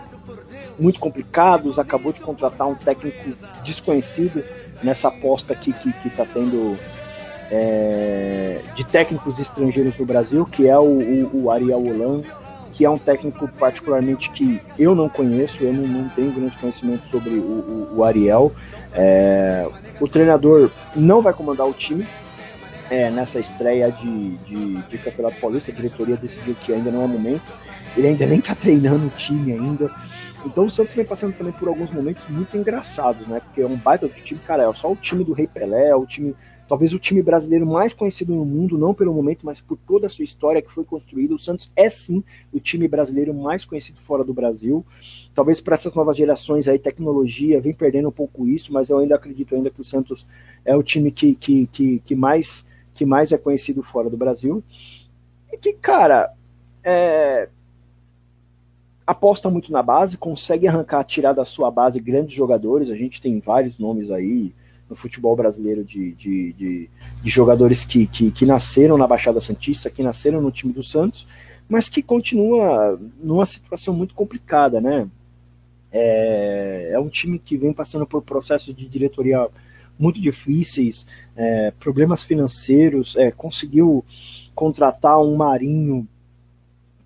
muito complicados, acabou de contratar um técnico desconhecido nessa aposta aqui que está tendo é, de técnicos estrangeiros no Brasil, que é o, o, o Ariel Holan que é um técnico particularmente que eu não conheço, eu não, não tenho grande conhecimento sobre o, o, o Ariel. É, o treinador não vai comandar o time é, nessa estreia de, de, de, Campeonato Paulista, a diretoria decidiu que ainda não é momento, ele ainda nem está treinando o time ainda. Então o Santos vem passando também por alguns momentos muito engraçados, né? Porque é um baita do time, cara, é só o time do Rei Pelé, é o time talvez o time brasileiro mais conhecido no mundo, não pelo momento, mas por toda a sua história que foi construída. O Santos é sim o time brasileiro mais conhecido fora do Brasil. Talvez para essas novas gerações aí, tecnologia vem perdendo um pouco isso, mas eu ainda acredito ainda que o Santos é o time que, que, que, que mais, que mais é conhecido fora do Brasil. E que, cara, é, aposta muito na base, consegue arrancar, tirar da sua base grandes jogadores. A gente tem vários nomes aí no futebol brasileiro de, de, de, de jogadores que, que, que, nasceram na Baixada Santista, que nasceram no time do Santos, mas que continua numa situação muito complicada, né? É, é um time que vem passando por processos de diretoria muito difíceis, é, problemas financeiros, é, conseguiu contratar um Marinho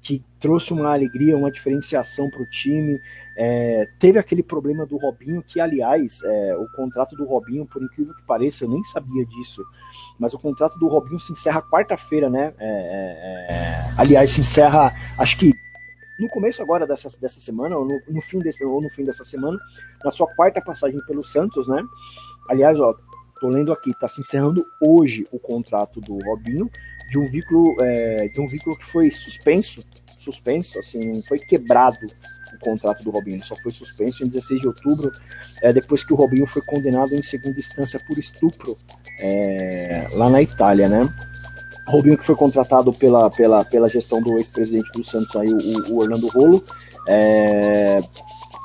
que trouxe uma alegria, uma diferenciação para o time. É, teve aquele problema do Robinho, que aliás, é, o contrato do Robinho, por incrível que pareça, eu nem sabia disso, mas o contrato do Robinho se encerra quarta-feira, né? É, é, é aliás, se encerra, acho que no começo agora dessa, dessa semana, ou no, no, fim desse, ou no fim dessa semana, na sua quarta passagem pelo Santos, né? Aliás, ó, tô lendo aqui, tá se encerrando hoje o contrato do Robinho de um vínculo, é, de um vínculo que foi suspenso, suspenso, assim, foi quebrado o contrato do Robinho, só foi suspenso em 16 de outubro, é, depois que o Robinho foi condenado em segunda instância por estupro é, lá na Itália, né? Robinho que foi contratado pela, pela, pela gestão do ex-presidente do Santos, aí, o, o Orlando Rolo. É,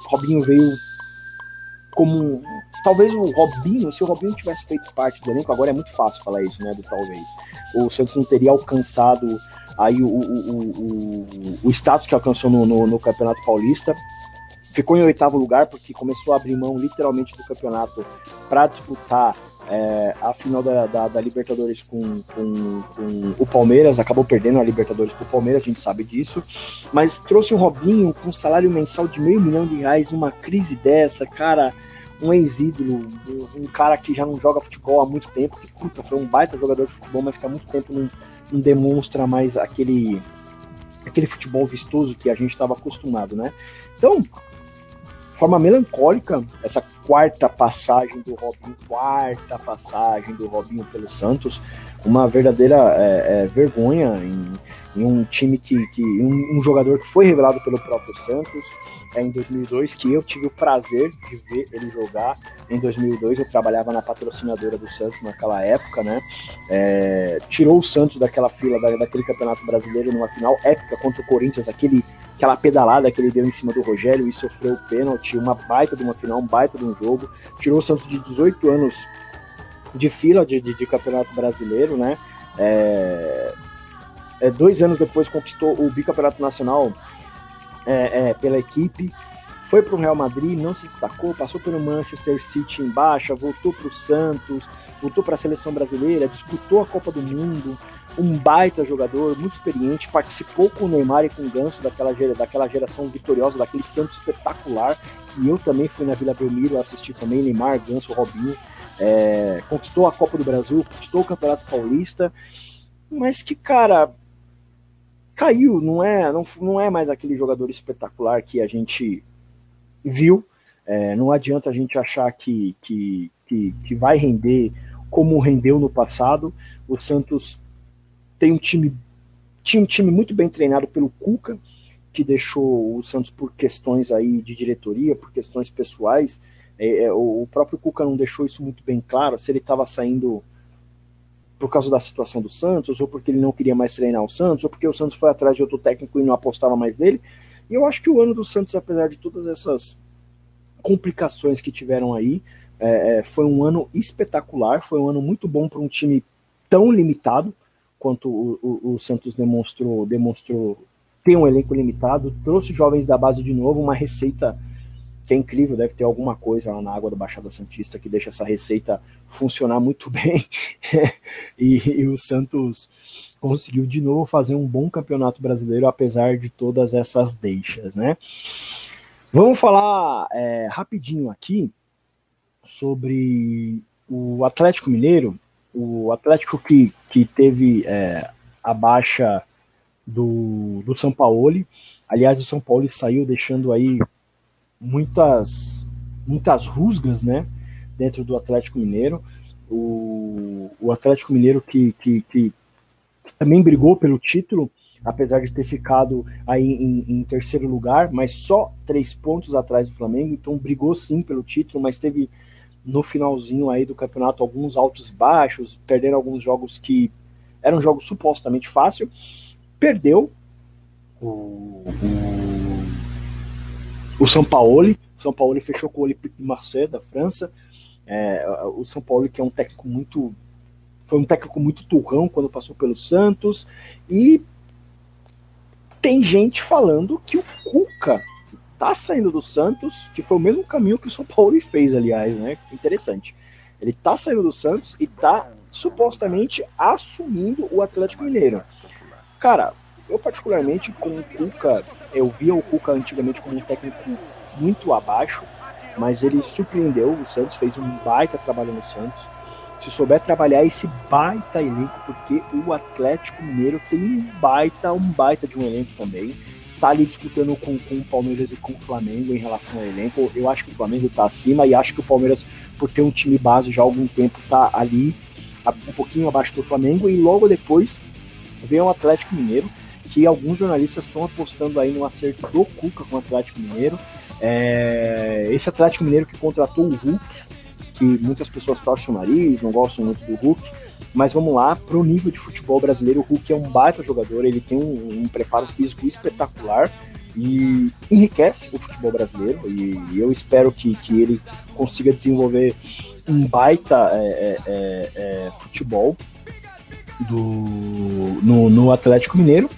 Robinho veio como talvez o Robinho, se o Robinho tivesse feito parte do elenco, agora é muito fácil falar isso, né? Do talvez. O Santos não teria alcançado aí o, o, o, o status que alcançou no, no, no, Campeonato Paulista. Ficou em oitavo lugar porque começou a abrir mão literalmente do campeonato para disputar é, a final da, da, da Libertadores com, com, com, o Palmeiras, acabou perdendo a Libertadores para o Palmeiras, a gente sabe disso, mas trouxe o Robinho com um salário mensal de meio milhão de reais numa crise dessa, cara, um ex-ídolo, um cara que já não joga futebol há muito tempo, que puta, foi um baita jogador de futebol, mas que há muito tempo não, não demonstra mais aquele aquele futebol vistoso que a gente estava acostumado, né? Então, forma melancólica, essa quarta passagem do Robinho, quarta passagem do Robinho pelo Santos, uma verdadeira é, é, vergonha em, em, um time que, que um, um, jogador que foi revelado pelo próprio Santos é, em 2002, que eu tive o prazer de ver ele jogar em 2002. Eu trabalhava na patrocinadora do Santos naquela época, né? É, tirou o Santos daquela fila da, daquele campeonato brasileiro numa final épica contra o Corinthians, aquele aquela pedalada que ele deu em cima do Rogério e sofreu o pênalti, uma baita de uma final, um baita de um jogo, tirou o Santos de 18 anos de fila de, de, de campeonato brasileiro, né? É, é, dois anos depois conquistou o bicampeonato nacional é, é pela equipe, foi para o Real Madrid, não se destacou, passou pelo Manchester City em baixa, voltou para o Santos, voltou para a seleção brasileira, disputou a Copa do Mundo, um baita jogador, muito experiente, participou com o Neymar e com o Ganso daquela, daquela geração vitoriosa, daquele Santos espetacular, que eu também fui na Vila Belmiro assistir também, Neymar, Ganso, Robinho, é, conquistou a Copa do Brasil, conquistou o Campeonato Paulista, mas que, cara, caiu, não é, não, não é mais aquele jogador espetacular que a gente viu. É, não adianta a gente achar que, que, que, que vai render como rendeu no passado. O Santos tem um time tinha um time muito bem treinado pelo Cuca, que deixou o Santos por questões aí de diretoria, por questões pessoais, é, é, o, próprio Cuca não deixou isso muito bem claro, se ele estava saindo por causa da situação do Santos, ou porque ele não queria mais treinar o Santos, ou porque o Santos foi atrás de outro técnico e não apostava mais nele. E eu acho que o ano do Santos, apesar de todas essas complicações que tiveram aí, é, é foi um ano espetacular, foi um ano muito bom para um time tão limitado quanto o, o, o Santos demonstrou, demonstrou ter um elenco limitado, trouxe jovens da base de novo, uma receita que é incrível, deve ter alguma coisa lá na água da Baixada Santista que deixa essa receita funcionar muito bem. e, e, o Santos conseguiu de novo fazer um bom campeonato brasileiro, apesar de todas essas deixas, né? Vamos falar é, rapidinho aqui sobre o Atlético Mineiro, o Atlético que, que teve é, a baixa do, do São Paulo. Aliás, o São Paulo saiu deixando aí muitas, muitas rusgas, né, dentro do Atlético Mineiro. O, o Atlético Mineiro que, que, que, também brigou pelo título, apesar de ter ficado aí em, em, terceiro lugar, mas só três pontos atrás do Flamengo, então brigou sim pelo título, mas teve no finalzinho aí do campeonato alguns altos e baixos, perderam alguns jogos que eram jogos supostamente fáceis, perdeu o, o o São Paulo. São Paulo fechou com o Olympique de Marseille, da França. É, o São Paulo, que é um técnico muito. Foi um técnico muito turrão quando passou pelo Santos. E tem gente falando que o Cuca tá saindo do Santos, que foi o mesmo caminho que o São Paulo fez, aliás, né? Interessante. Ele tá saindo do Santos e tá supostamente assumindo o Atlético Mineiro. Cara, eu particularmente com o Cuca eu via o Cuca antigamente como um técnico muito abaixo, mas ele surpreendeu o Santos, fez um baita trabalho no Santos. Se souber trabalhar esse baita elenco, porque o Atlético Mineiro tem um baita, um baita de um elenco também. Tá ali disputando com, com o Palmeiras e com o Flamengo em relação ao elenco. Eu acho que o Flamengo tá acima e acho que o Palmeiras, por ter um time base já há algum tempo, tá ali um pouquinho abaixo do Flamengo. E logo depois vem o Atlético Mineiro, que alguns jornalistas estão apostando aí no acerto do Cuca com o Atlético Mineiro. É, esse Atlético Mineiro que contratou o Hulk, que muitas pessoas torcem o nariz, não gostam muito do Hulk, mas vamos lá, pro nível de futebol brasileiro, o Hulk é um baita jogador, ele tem um, um preparo físico espetacular e enriquece o futebol brasileiro. E, e eu espero que, que ele consiga desenvolver um baita é, é, é, é futebol do, no, no Atlético Mineiro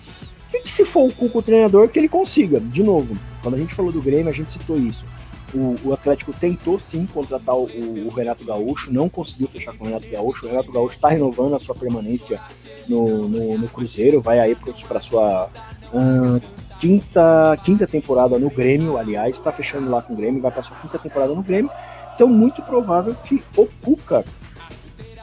e que se for o Cuco o treinador, que ele consiga. De novo, quando a gente falou do Grêmio, a gente citou isso. O, o Atlético tentou sim contratar o, o, Renato Gaúcho, não conseguiu fechar com o Renato Gaúcho. O Renato Gaúcho está renovando a sua permanência no, no, no Cruzeiro, vai aí para sua uh, quinta, quinta temporada no Grêmio, aliás, está fechando lá com o Grêmio, vai para sua quinta temporada no Grêmio. Então, muito provável que o Cuca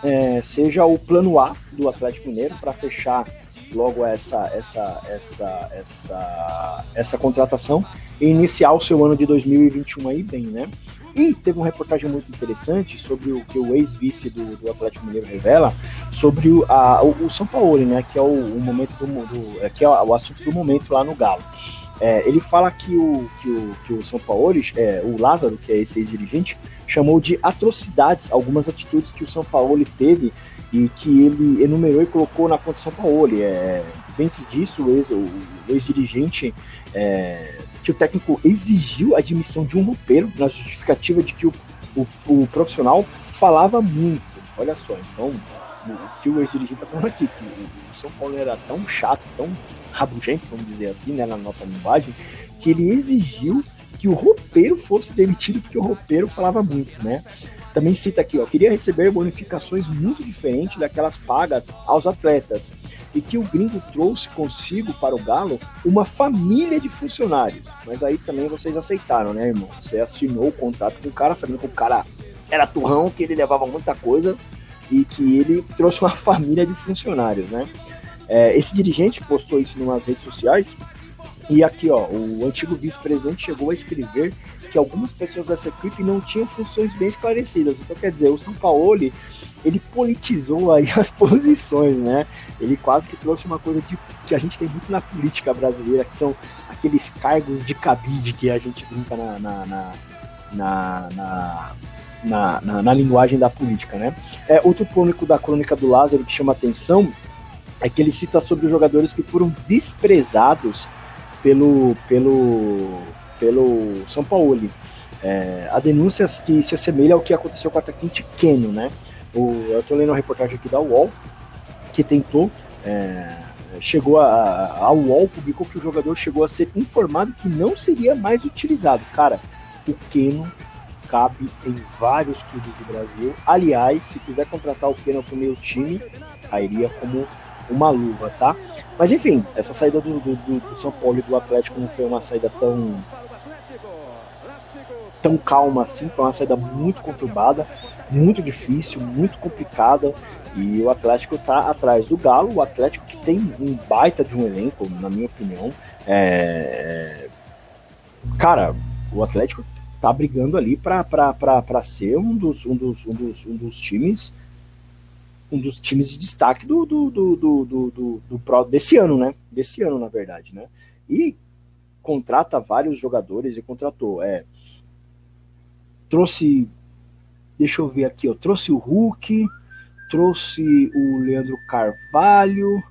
é, seja o plano A do Atlético Mineiro para fechar logo essa, essa, essa, essa, essa contratação e iniciar o seu ano de 2021 aí bem, né? E teve uma reportagem muito interessante sobre o que o ex-vice do, do, Atlético Mineiro revela sobre o, a, o, o, São Paulo, né? Que é o, o momento do, do, é, que é o assunto do momento lá no Galo. É, ele fala que o, que o, que o São Paulo, é, o Lázaro, que é esse ex-dirigente, chamou de atrocidades algumas atitudes que o São Paulo teve e que ele enumerou e colocou na conta de São Paulo. É, dentro disso, o ex-dirigente é, que o técnico exigiu a admissão de um roupeiro na justificativa de que o, o, o profissional falava muito. Olha só, então o que o ex-dirigente está falando aqui, que o São Paulo era tão chato, tão rabugento, vamos dizer assim, né, na nossa linguagem, que ele exigiu que o roupeiro fosse demitido porque o roupeiro falava muito, né? Também cita aqui, ó, queria receber bonificações muito diferentes daquelas pagas aos atletas e que o gringo trouxe consigo para o Galo uma família de funcionários. Mas aí também vocês aceitaram, né, irmão? Você assinou o contrato com o cara, sabendo que o cara era turrão, que ele levava muita coisa e que ele trouxe uma família de funcionários, né? É, esse dirigente postou isso nas redes sociais e aqui, ó, o antigo vice-presidente chegou a escrever que algumas pessoas dessa equipe não tinham funções bem esclarecidas. Então, quer dizer, o São Paulo ele politizou aí as posições, né? Ele quase que trouxe uma coisa de, que a gente tem muito na política brasileira, que são aqueles cargos de cabide que a gente brinca na, na, na, na, na na, na, na, linguagem da política, né? É, outro público da crônica do Lázaro que chama atenção é que ele cita sobre os jogadores que foram desprezados pelo, pelo, pelo São Paulo. É, há denúncias que se assemelha ao que aconteceu com o atacante Keno, né? O, eu estou lendo uma reportagem aqui da UOL que tentou. É, chegou a, a UOL publicou que o jogador chegou a ser informado que não seria mais utilizado. Cara, o Keno cabe em vários clubes do Brasil. Aliás, se quiser contratar o Keno para o meu time, cairia como uma luva, tá? Mas enfim, essa saída do, do, do, São Paulo e do Atlético não foi uma saída tão tão calma assim, foi uma saída muito conturbada, muito difícil, muito complicada. E o Atlético tá atrás do Galo, o Atlético que tem um baita de um elenco, na minha opinião. É... Cara, o Atlético tá brigando ali para ser um dos, um, dos, um, dos, um dos times um dos times de destaque do, do, do, do, do, do, do desse ano, né? Desse ano, na verdade, né? E contrata vários jogadores e contratou. É, trouxe, deixa eu ver aqui, ó, trouxe o Hulk, trouxe o Leandro Carvalho,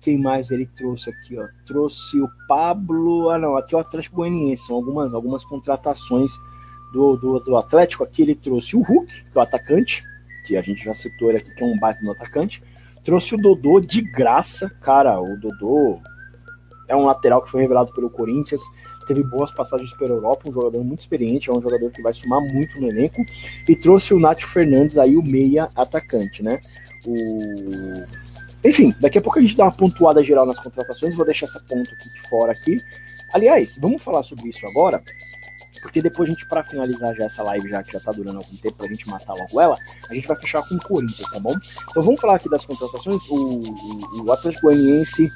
quem mais ele trouxe aqui, ó? Trouxe o Pablo, ah não, aqui é o Atlético Goianiense, são algumas, algumas contratações do, do, do Atlético, aqui ele trouxe o Hulk, que é o atacante, que a gente já citou ele aqui, que é um baita no atacante. Trouxe o Dodô de graça, cara. O Dodô é um lateral que foi revelado pelo Corinthians, teve boas passagens pela Europa, um jogador muito experiente, é um jogador que vai somar muito no elenco. E trouxe o Nacho Fernandes aí, o meia atacante, né? O... Enfim, daqui a pouco a gente dá uma pontuada geral nas contratações, vou deixar essa ponta aqui de fora aqui. Aliás, vamos falar sobre isso agora, porque depois a gente, para finalizar já essa live, já que já tá durando algum tempo, pra gente matar logo ela, a gente vai fechar com o Corinthians, tá bom? Então vamos falar aqui das contratações. O, o, o Atlético Goianiense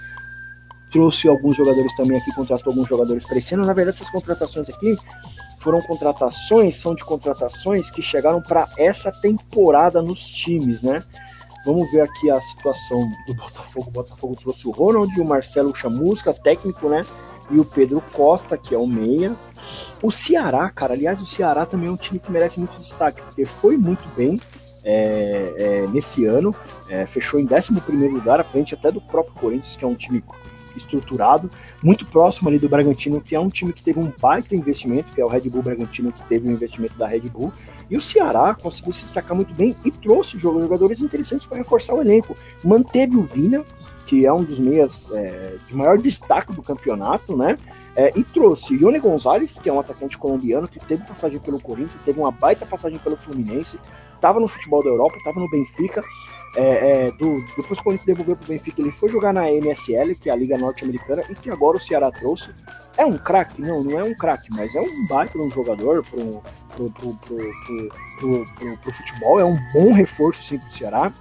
trouxe alguns jogadores também aqui, contratou alguns jogadores para esse ano. Na verdade, essas contratações aqui foram contratações, são de contratações que chegaram para essa temporada nos times, né? Vamos ver aqui a situação do Botafogo. O Botafogo trouxe o Ronald, o Marcelo Chamusca, técnico, né? E o Pedro Costa, que é o meia. O Ceará, cara, aliás, o Ceará também é um time que merece muito destaque, porque foi muito bem é, é, nesse ano, é, fechou em 11 lugar, à frente até do próprio Corinthians, que é um time estruturado, muito próximo ali do Bragantino, que é um time que teve um baita investimento, que é o Red Bull Bragantino, que teve um investimento da Red Bull, e o Ceará conseguiu se destacar muito bem e trouxe jogadores interessantes para reforçar o elenco. Manteve o Vina, que é um dos meias é, de maior destaque do campeonato, né? É, e trouxe Ione Gonzalez, que é um atacante colombiano que teve passagem pelo Corinthians, teve uma baita passagem pelo Fluminense, estava no futebol da Europa, estava no Benfica, é, é, do, depois que o Corinthians devolveu pro Benfica, ele foi jogar na NSL, que é a Liga Norte-Americana, e que agora o Ceará trouxe. É um craque? Não, não é um craque, mas é um baita um jogador pro, pro, pro, pro, futebol, é um bom reforço sim pro Ceará.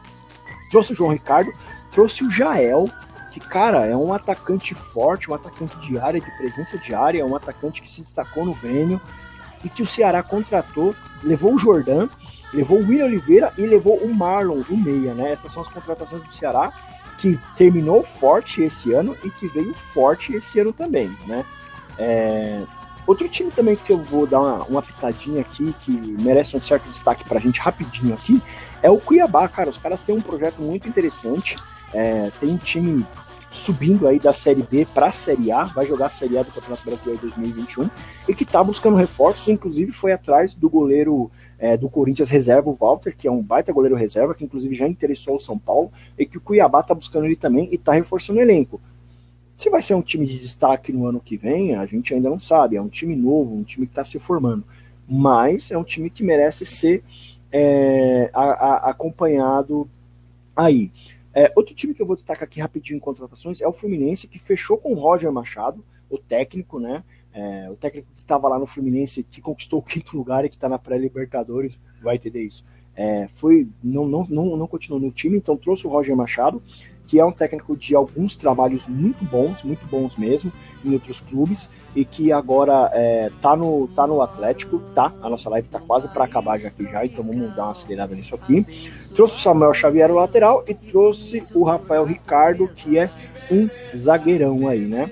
Trouxe o João Ricardo, trouxe o Jael, que, cara, é um atacante forte, um atacante de área, de presença de área, um atacante que se destacou no Grêmio e que o Ceará contratou, levou o Jordan, levou o William Oliveira e levou o Marlon, o meia, né? Essas são as contratações do Ceará que terminou forte esse ano e que veio forte esse ano também, né? É... Outro time também que eu vou dar uma, uma pitadinha aqui, que merece um certo destaque pra gente rapidinho aqui, é o Cuiabá, cara. Os caras têm um projeto muito interessante. É, tem um time subindo aí da Série B para a Série A, vai jogar a Série A do Campeonato Brasileiro 2021 e que está buscando reforços, inclusive foi atrás do goleiro é, do Corinthians reserva, o Walter, que é um baita goleiro reserva, que inclusive já interessou o São Paulo, e que o Cuiabá está buscando ele também e está reforçando o elenco. Se vai ser um time de destaque no ano que vem, a gente ainda não sabe. É um time novo, um time que está se formando. Mas é um time que merece ser é, a, a, acompanhado aí. É, outro time que eu vou destacar aqui rapidinho em contratações é o Fluminense, que fechou com o Roger Machado, o técnico, né? É, o técnico que estava lá no Fluminense, que conquistou o quinto lugar e que está na pré-Libertadores, vai entender isso. É, foi, não, não, não, não continuou no time, então trouxe o Roger Machado, que é um técnico de alguns trabalhos muito bons, muito bons mesmo, em outros clubes, e que agora é, tá, no, tá no Atlético, tá? A nossa live tá quase para acabar já aqui já, então vamos dar uma acelerada nisso aqui. Trouxe o Samuel Xavier, o lateral, e trouxe o Rafael Ricardo, que é um zagueirão aí, né?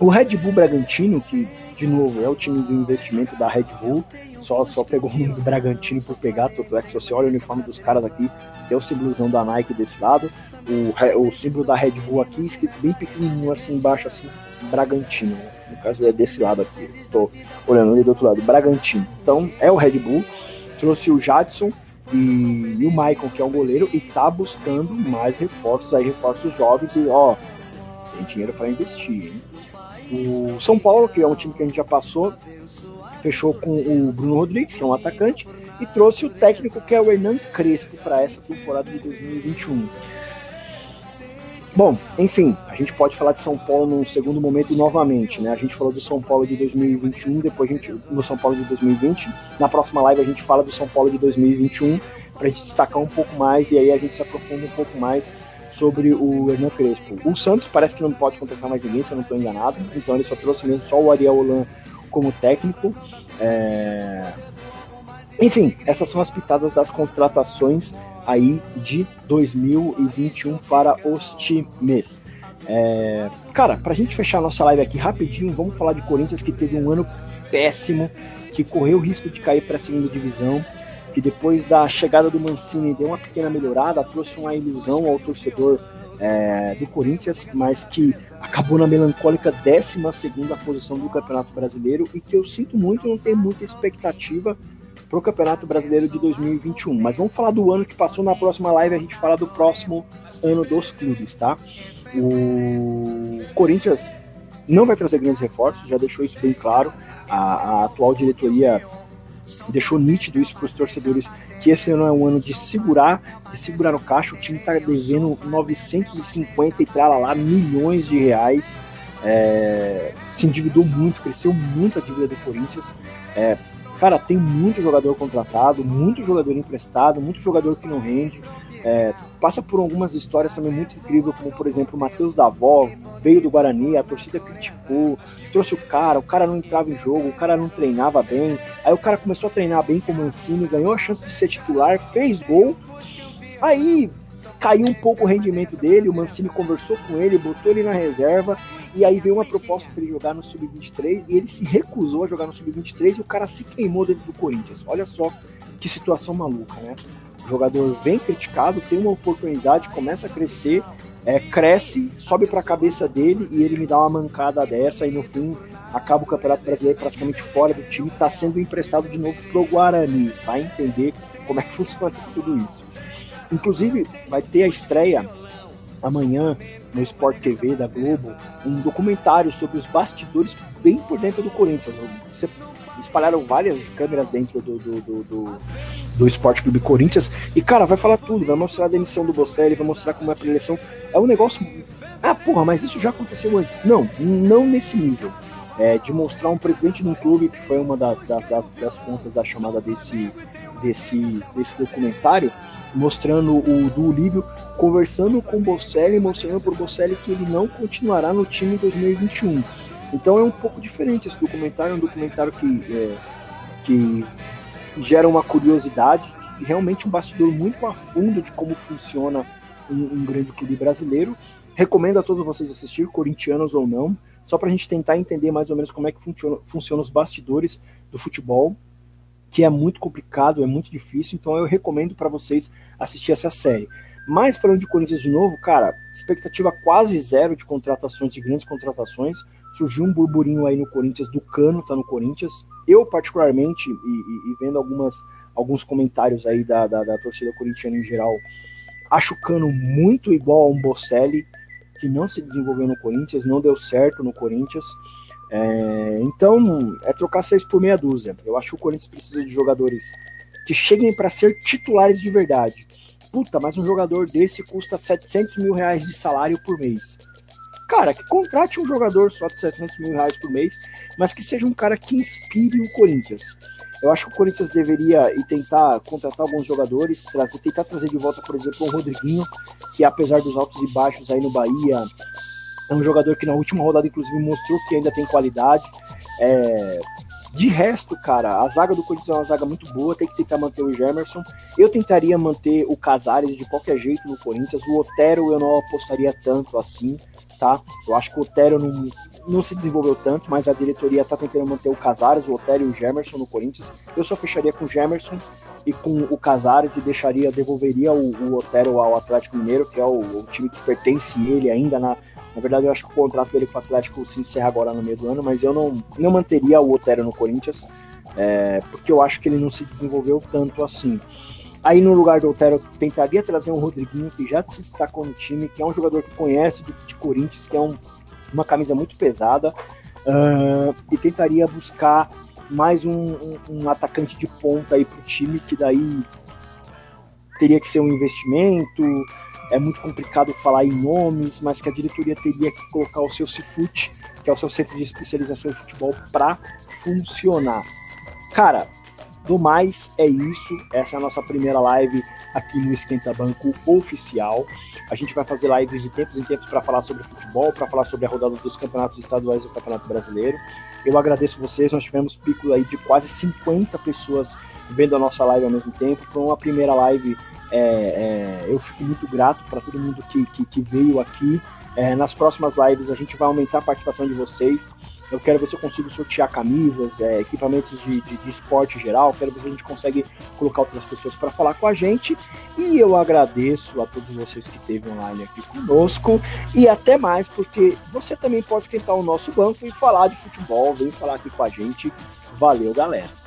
O Red Bull Bragantino, que de novo é o time do investimento da Red Bull, só, só pegou o nome do Bragantino por pegar, tanto é que se você olha o uniforme dos caras aqui, tem o símbolozão da Nike desse lado, o, o símbolo da Red Bull aqui, escrito bem pequenininho assim embaixo, assim, Bragantino. No caso é desse lado aqui, estou olhando ali do outro lado, Bragantino. Então é o Red Bull, trouxe o Jadson e, e o Maicon, que é um goleiro, e tá buscando mais reforços aí, reforços jovens, e ó, tem dinheiro para investir, hein? O São Paulo, que é um time que a gente já passou, fechou com o Bruno Rodrigues, que é um atacante, e trouxe o técnico que é o Hernan Crespo para essa temporada de 2021. Bom, enfim, a gente pode falar de São Paulo num segundo momento novamente, né? A gente falou do São Paulo de 2021, depois a gente no São Paulo de 2020. Na próxima live a gente fala do São Paulo de 2021 para gente destacar um pouco mais e aí a gente se aprofunda um pouco mais sobre o Hernan Crespo. O Santos parece que não pode contratar mais ninguém, se eu não estou enganado, então ele só trouxe mesmo só o Ariel Holan como técnico. É... Enfim, essas são as pitadas das contratações aí de 2021 para os times. É... Cara, pra gente fechar a nossa live aqui rapidinho, vamos falar de Corinthians que teve um ano péssimo, que correu o risco de cair para a segunda divisão, que depois da chegada do Mancini deu uma pequena melhorada, trouxe uma ilusão ao torcedor é, do Corinthians, mas que acabou na melancólica 12 posição do Campeonato Brasileiro e que eu sinto muito não ter muita expectativa para o Campeonato Brasileiro de 2021. Mas vamos falar do ano que passou na próxima live, a gente fala do próximo ano dos clubes, tá? O Corinthians não vai trazer grandes reforços, já deixou isso bem claro. A, a atual diretoria deixou nítido isso para os torcedores que esse ano é um ano de segurar, de segurar o caixa. O time está devendo 950 e lá milhões de reais. É, se endividou muito, cresceu muito a dívida do Corinthians. É, cara, tem muito jogador contratado, muito jogador emprestado, muito jogador que não rende. É, passa por algumas histórias também muito incríveis, como por exemplo o Matheus Davó, veio do Guarani, a torcida criticou, trouxe o cara, o cara não entrava em jogo, o cara não treinava bem, aí o cara começou a treinar bem com o Mancini, ganhou a chance de ser titular, fez gol, aí caiu um pouco o rendimento dele, o Mancini conversou com ele, botou ele na reserva, e aí veio uma proposta para ele jogar no Sub-23, e ele se recusou a jogar no Sub-23 e o cara se queimou dentro do Corinthians. Olha só que situação maluca, né? Jogador vem criticado, tem uma oportunidade, começa a crescer, é, cresce, sobe para a cabeça dele e ele me dá uma mancada dessa e no fim acaba o Campeonato Brasileiro praticamente fora do time, está sendo emprestado de novo pro Guarani. Vai entender como é que funciona tudo isso. Inclusive, vai ter a estreia amanhã no Sport TV da Globo um documentário sobre os bastidores bem por dentro do Corinthians. Você espalharam várias câmeras dentro do, do, do, do do Esporte Clube Corinthians. E, cara, vai falar tudo, vai mostrar a demissão do Bocelli, vai mostrar como é a preleção. É um negócio. Ah, porra, mas isso já aconteceu antes. Não, não nesse nível. É, de mostrar um presidente de um clube, que foi uma das, das, das pontas da chamada desse, desse, desse documentário, mostrando o do Líbio conversando com o Bocelli, mostrando para o Bocelli que ele não continuará no time em 2021. Então é um pouco diferente esse documentário, é um documentário que, é, que gera uma curiosidade, realmente um bastidor muito a fundo de como funciona um, um grande clube brasileiro. Recomendo a todos vocês assistir, corintianos ou não, só para a gente tentar entender mais ou menos como é que funciona, funciona os bastidores do futebol que é muito complicado, é muito difícil, então eu recomendo para vocês assistir essa série. Mas falando de Corinthians de novo, cara, expectativa quase zero de contratações, de grandes contratações. Surgiu um burburinho aí no Corinthians, do Cano tá no Corinthians. Eu, particularmente, e, e, e vendo algumas, alguns comentários aí da, da, da, torcida corintiana em geral, acho o Cano muito igual a um Bocelli, que não se desenvolveu no Corinthians, não deu certo no Corinthians. É, então, é trocar seis por meia dúzia. Eu acho que o Corinthians precisa de jogadores que cheguem para ser titulares de verdade. Puta, mas um jogador desse custa 700 mil reais de salário por mês. Cara, que contrate um jogador só de 700 mil reais por mês, mas que seja um cara que inspire o Corinthians. Eu acho que o Corinthians deveria e tentar contratar alguns jogadores, trazer, tentar trazer de volta, por exemplo, o Rodriguinho, que apesar dos altos e baixos aí no Bahia, é um jogador que na última rodada, inclusive, mostrou que ainda tem qualidade. É... De resto, cara, a zaga do Corinthians é uma zaga muito boa, tem que tentar manter o Gemerson. Eu tentaria manter o Casares de qualquer jeito no Corinthians. O Otero eu não apostaria tanto assim, tá? Eu acho que o Otero não, não se desenvolveu tanto, mas a diretoria tá tentando manter o Casares, o Otero e o Gemerson no Corinthians. Eu só fecharia com o Gemerson e com o Casares e deixaria, devolveria o, o Otero ao Atlético Mineiro, que é o, o time que pertence ele ainda na, na verdade, eu acho que o contrato dele com o Atlético se encerra agora no meio do ano, mas eu não, não manteria o Otero no Corinthians, é, porque eu acho que ele não se desenvolveu tanto assim. Aí no lugar do Otero, tentaria trazer um Rodriguinho, que já se destacou no time, que é um jogador que conhece do, de Corinthians, que é um, uma camisa muito pesada, uh, e tentaria buscar mais um, um, um atacante de ponta aí para o time, que daí teria que ser um investimento, é muito complicado falar em nomes, mas que a diretoria teria que colocar o seu Cifute, que é o seu centro de especialização em futebol, para funcionar. Cara, do mais é isso. Essa é a nossa primeira live aqui no Esquenta Banco oficial. A gente vai fazer lives de tempos em tempos para falar sobre futebol, para falar sobre a rodada dos campeonatos estaduais do Campeonato Brasileiro. Eu agradeço vocês, nós tivemos pico aí de quase 50 pessoas vendo a nossa live ao mesmo tempo. Foi uma primeira live é, é, eu fico muito grato para todo mundo que, que, que veio aqui. É, nas próximas lives a gente vai aumentar a participação de vocês. Eu quero ver se eu consigo sortear camisas, é, equipamentos de, de, de, esporte geral. Quero ver se a gente consegue colocar outras pessoas para falar com a gente. E eu agradeço a todos vocês que esteve online aqui conosco. E até mais, porque você também pode esquentar o nosso banco e falar de futebol. Vem falar aqui com a gente. Valeu, galera.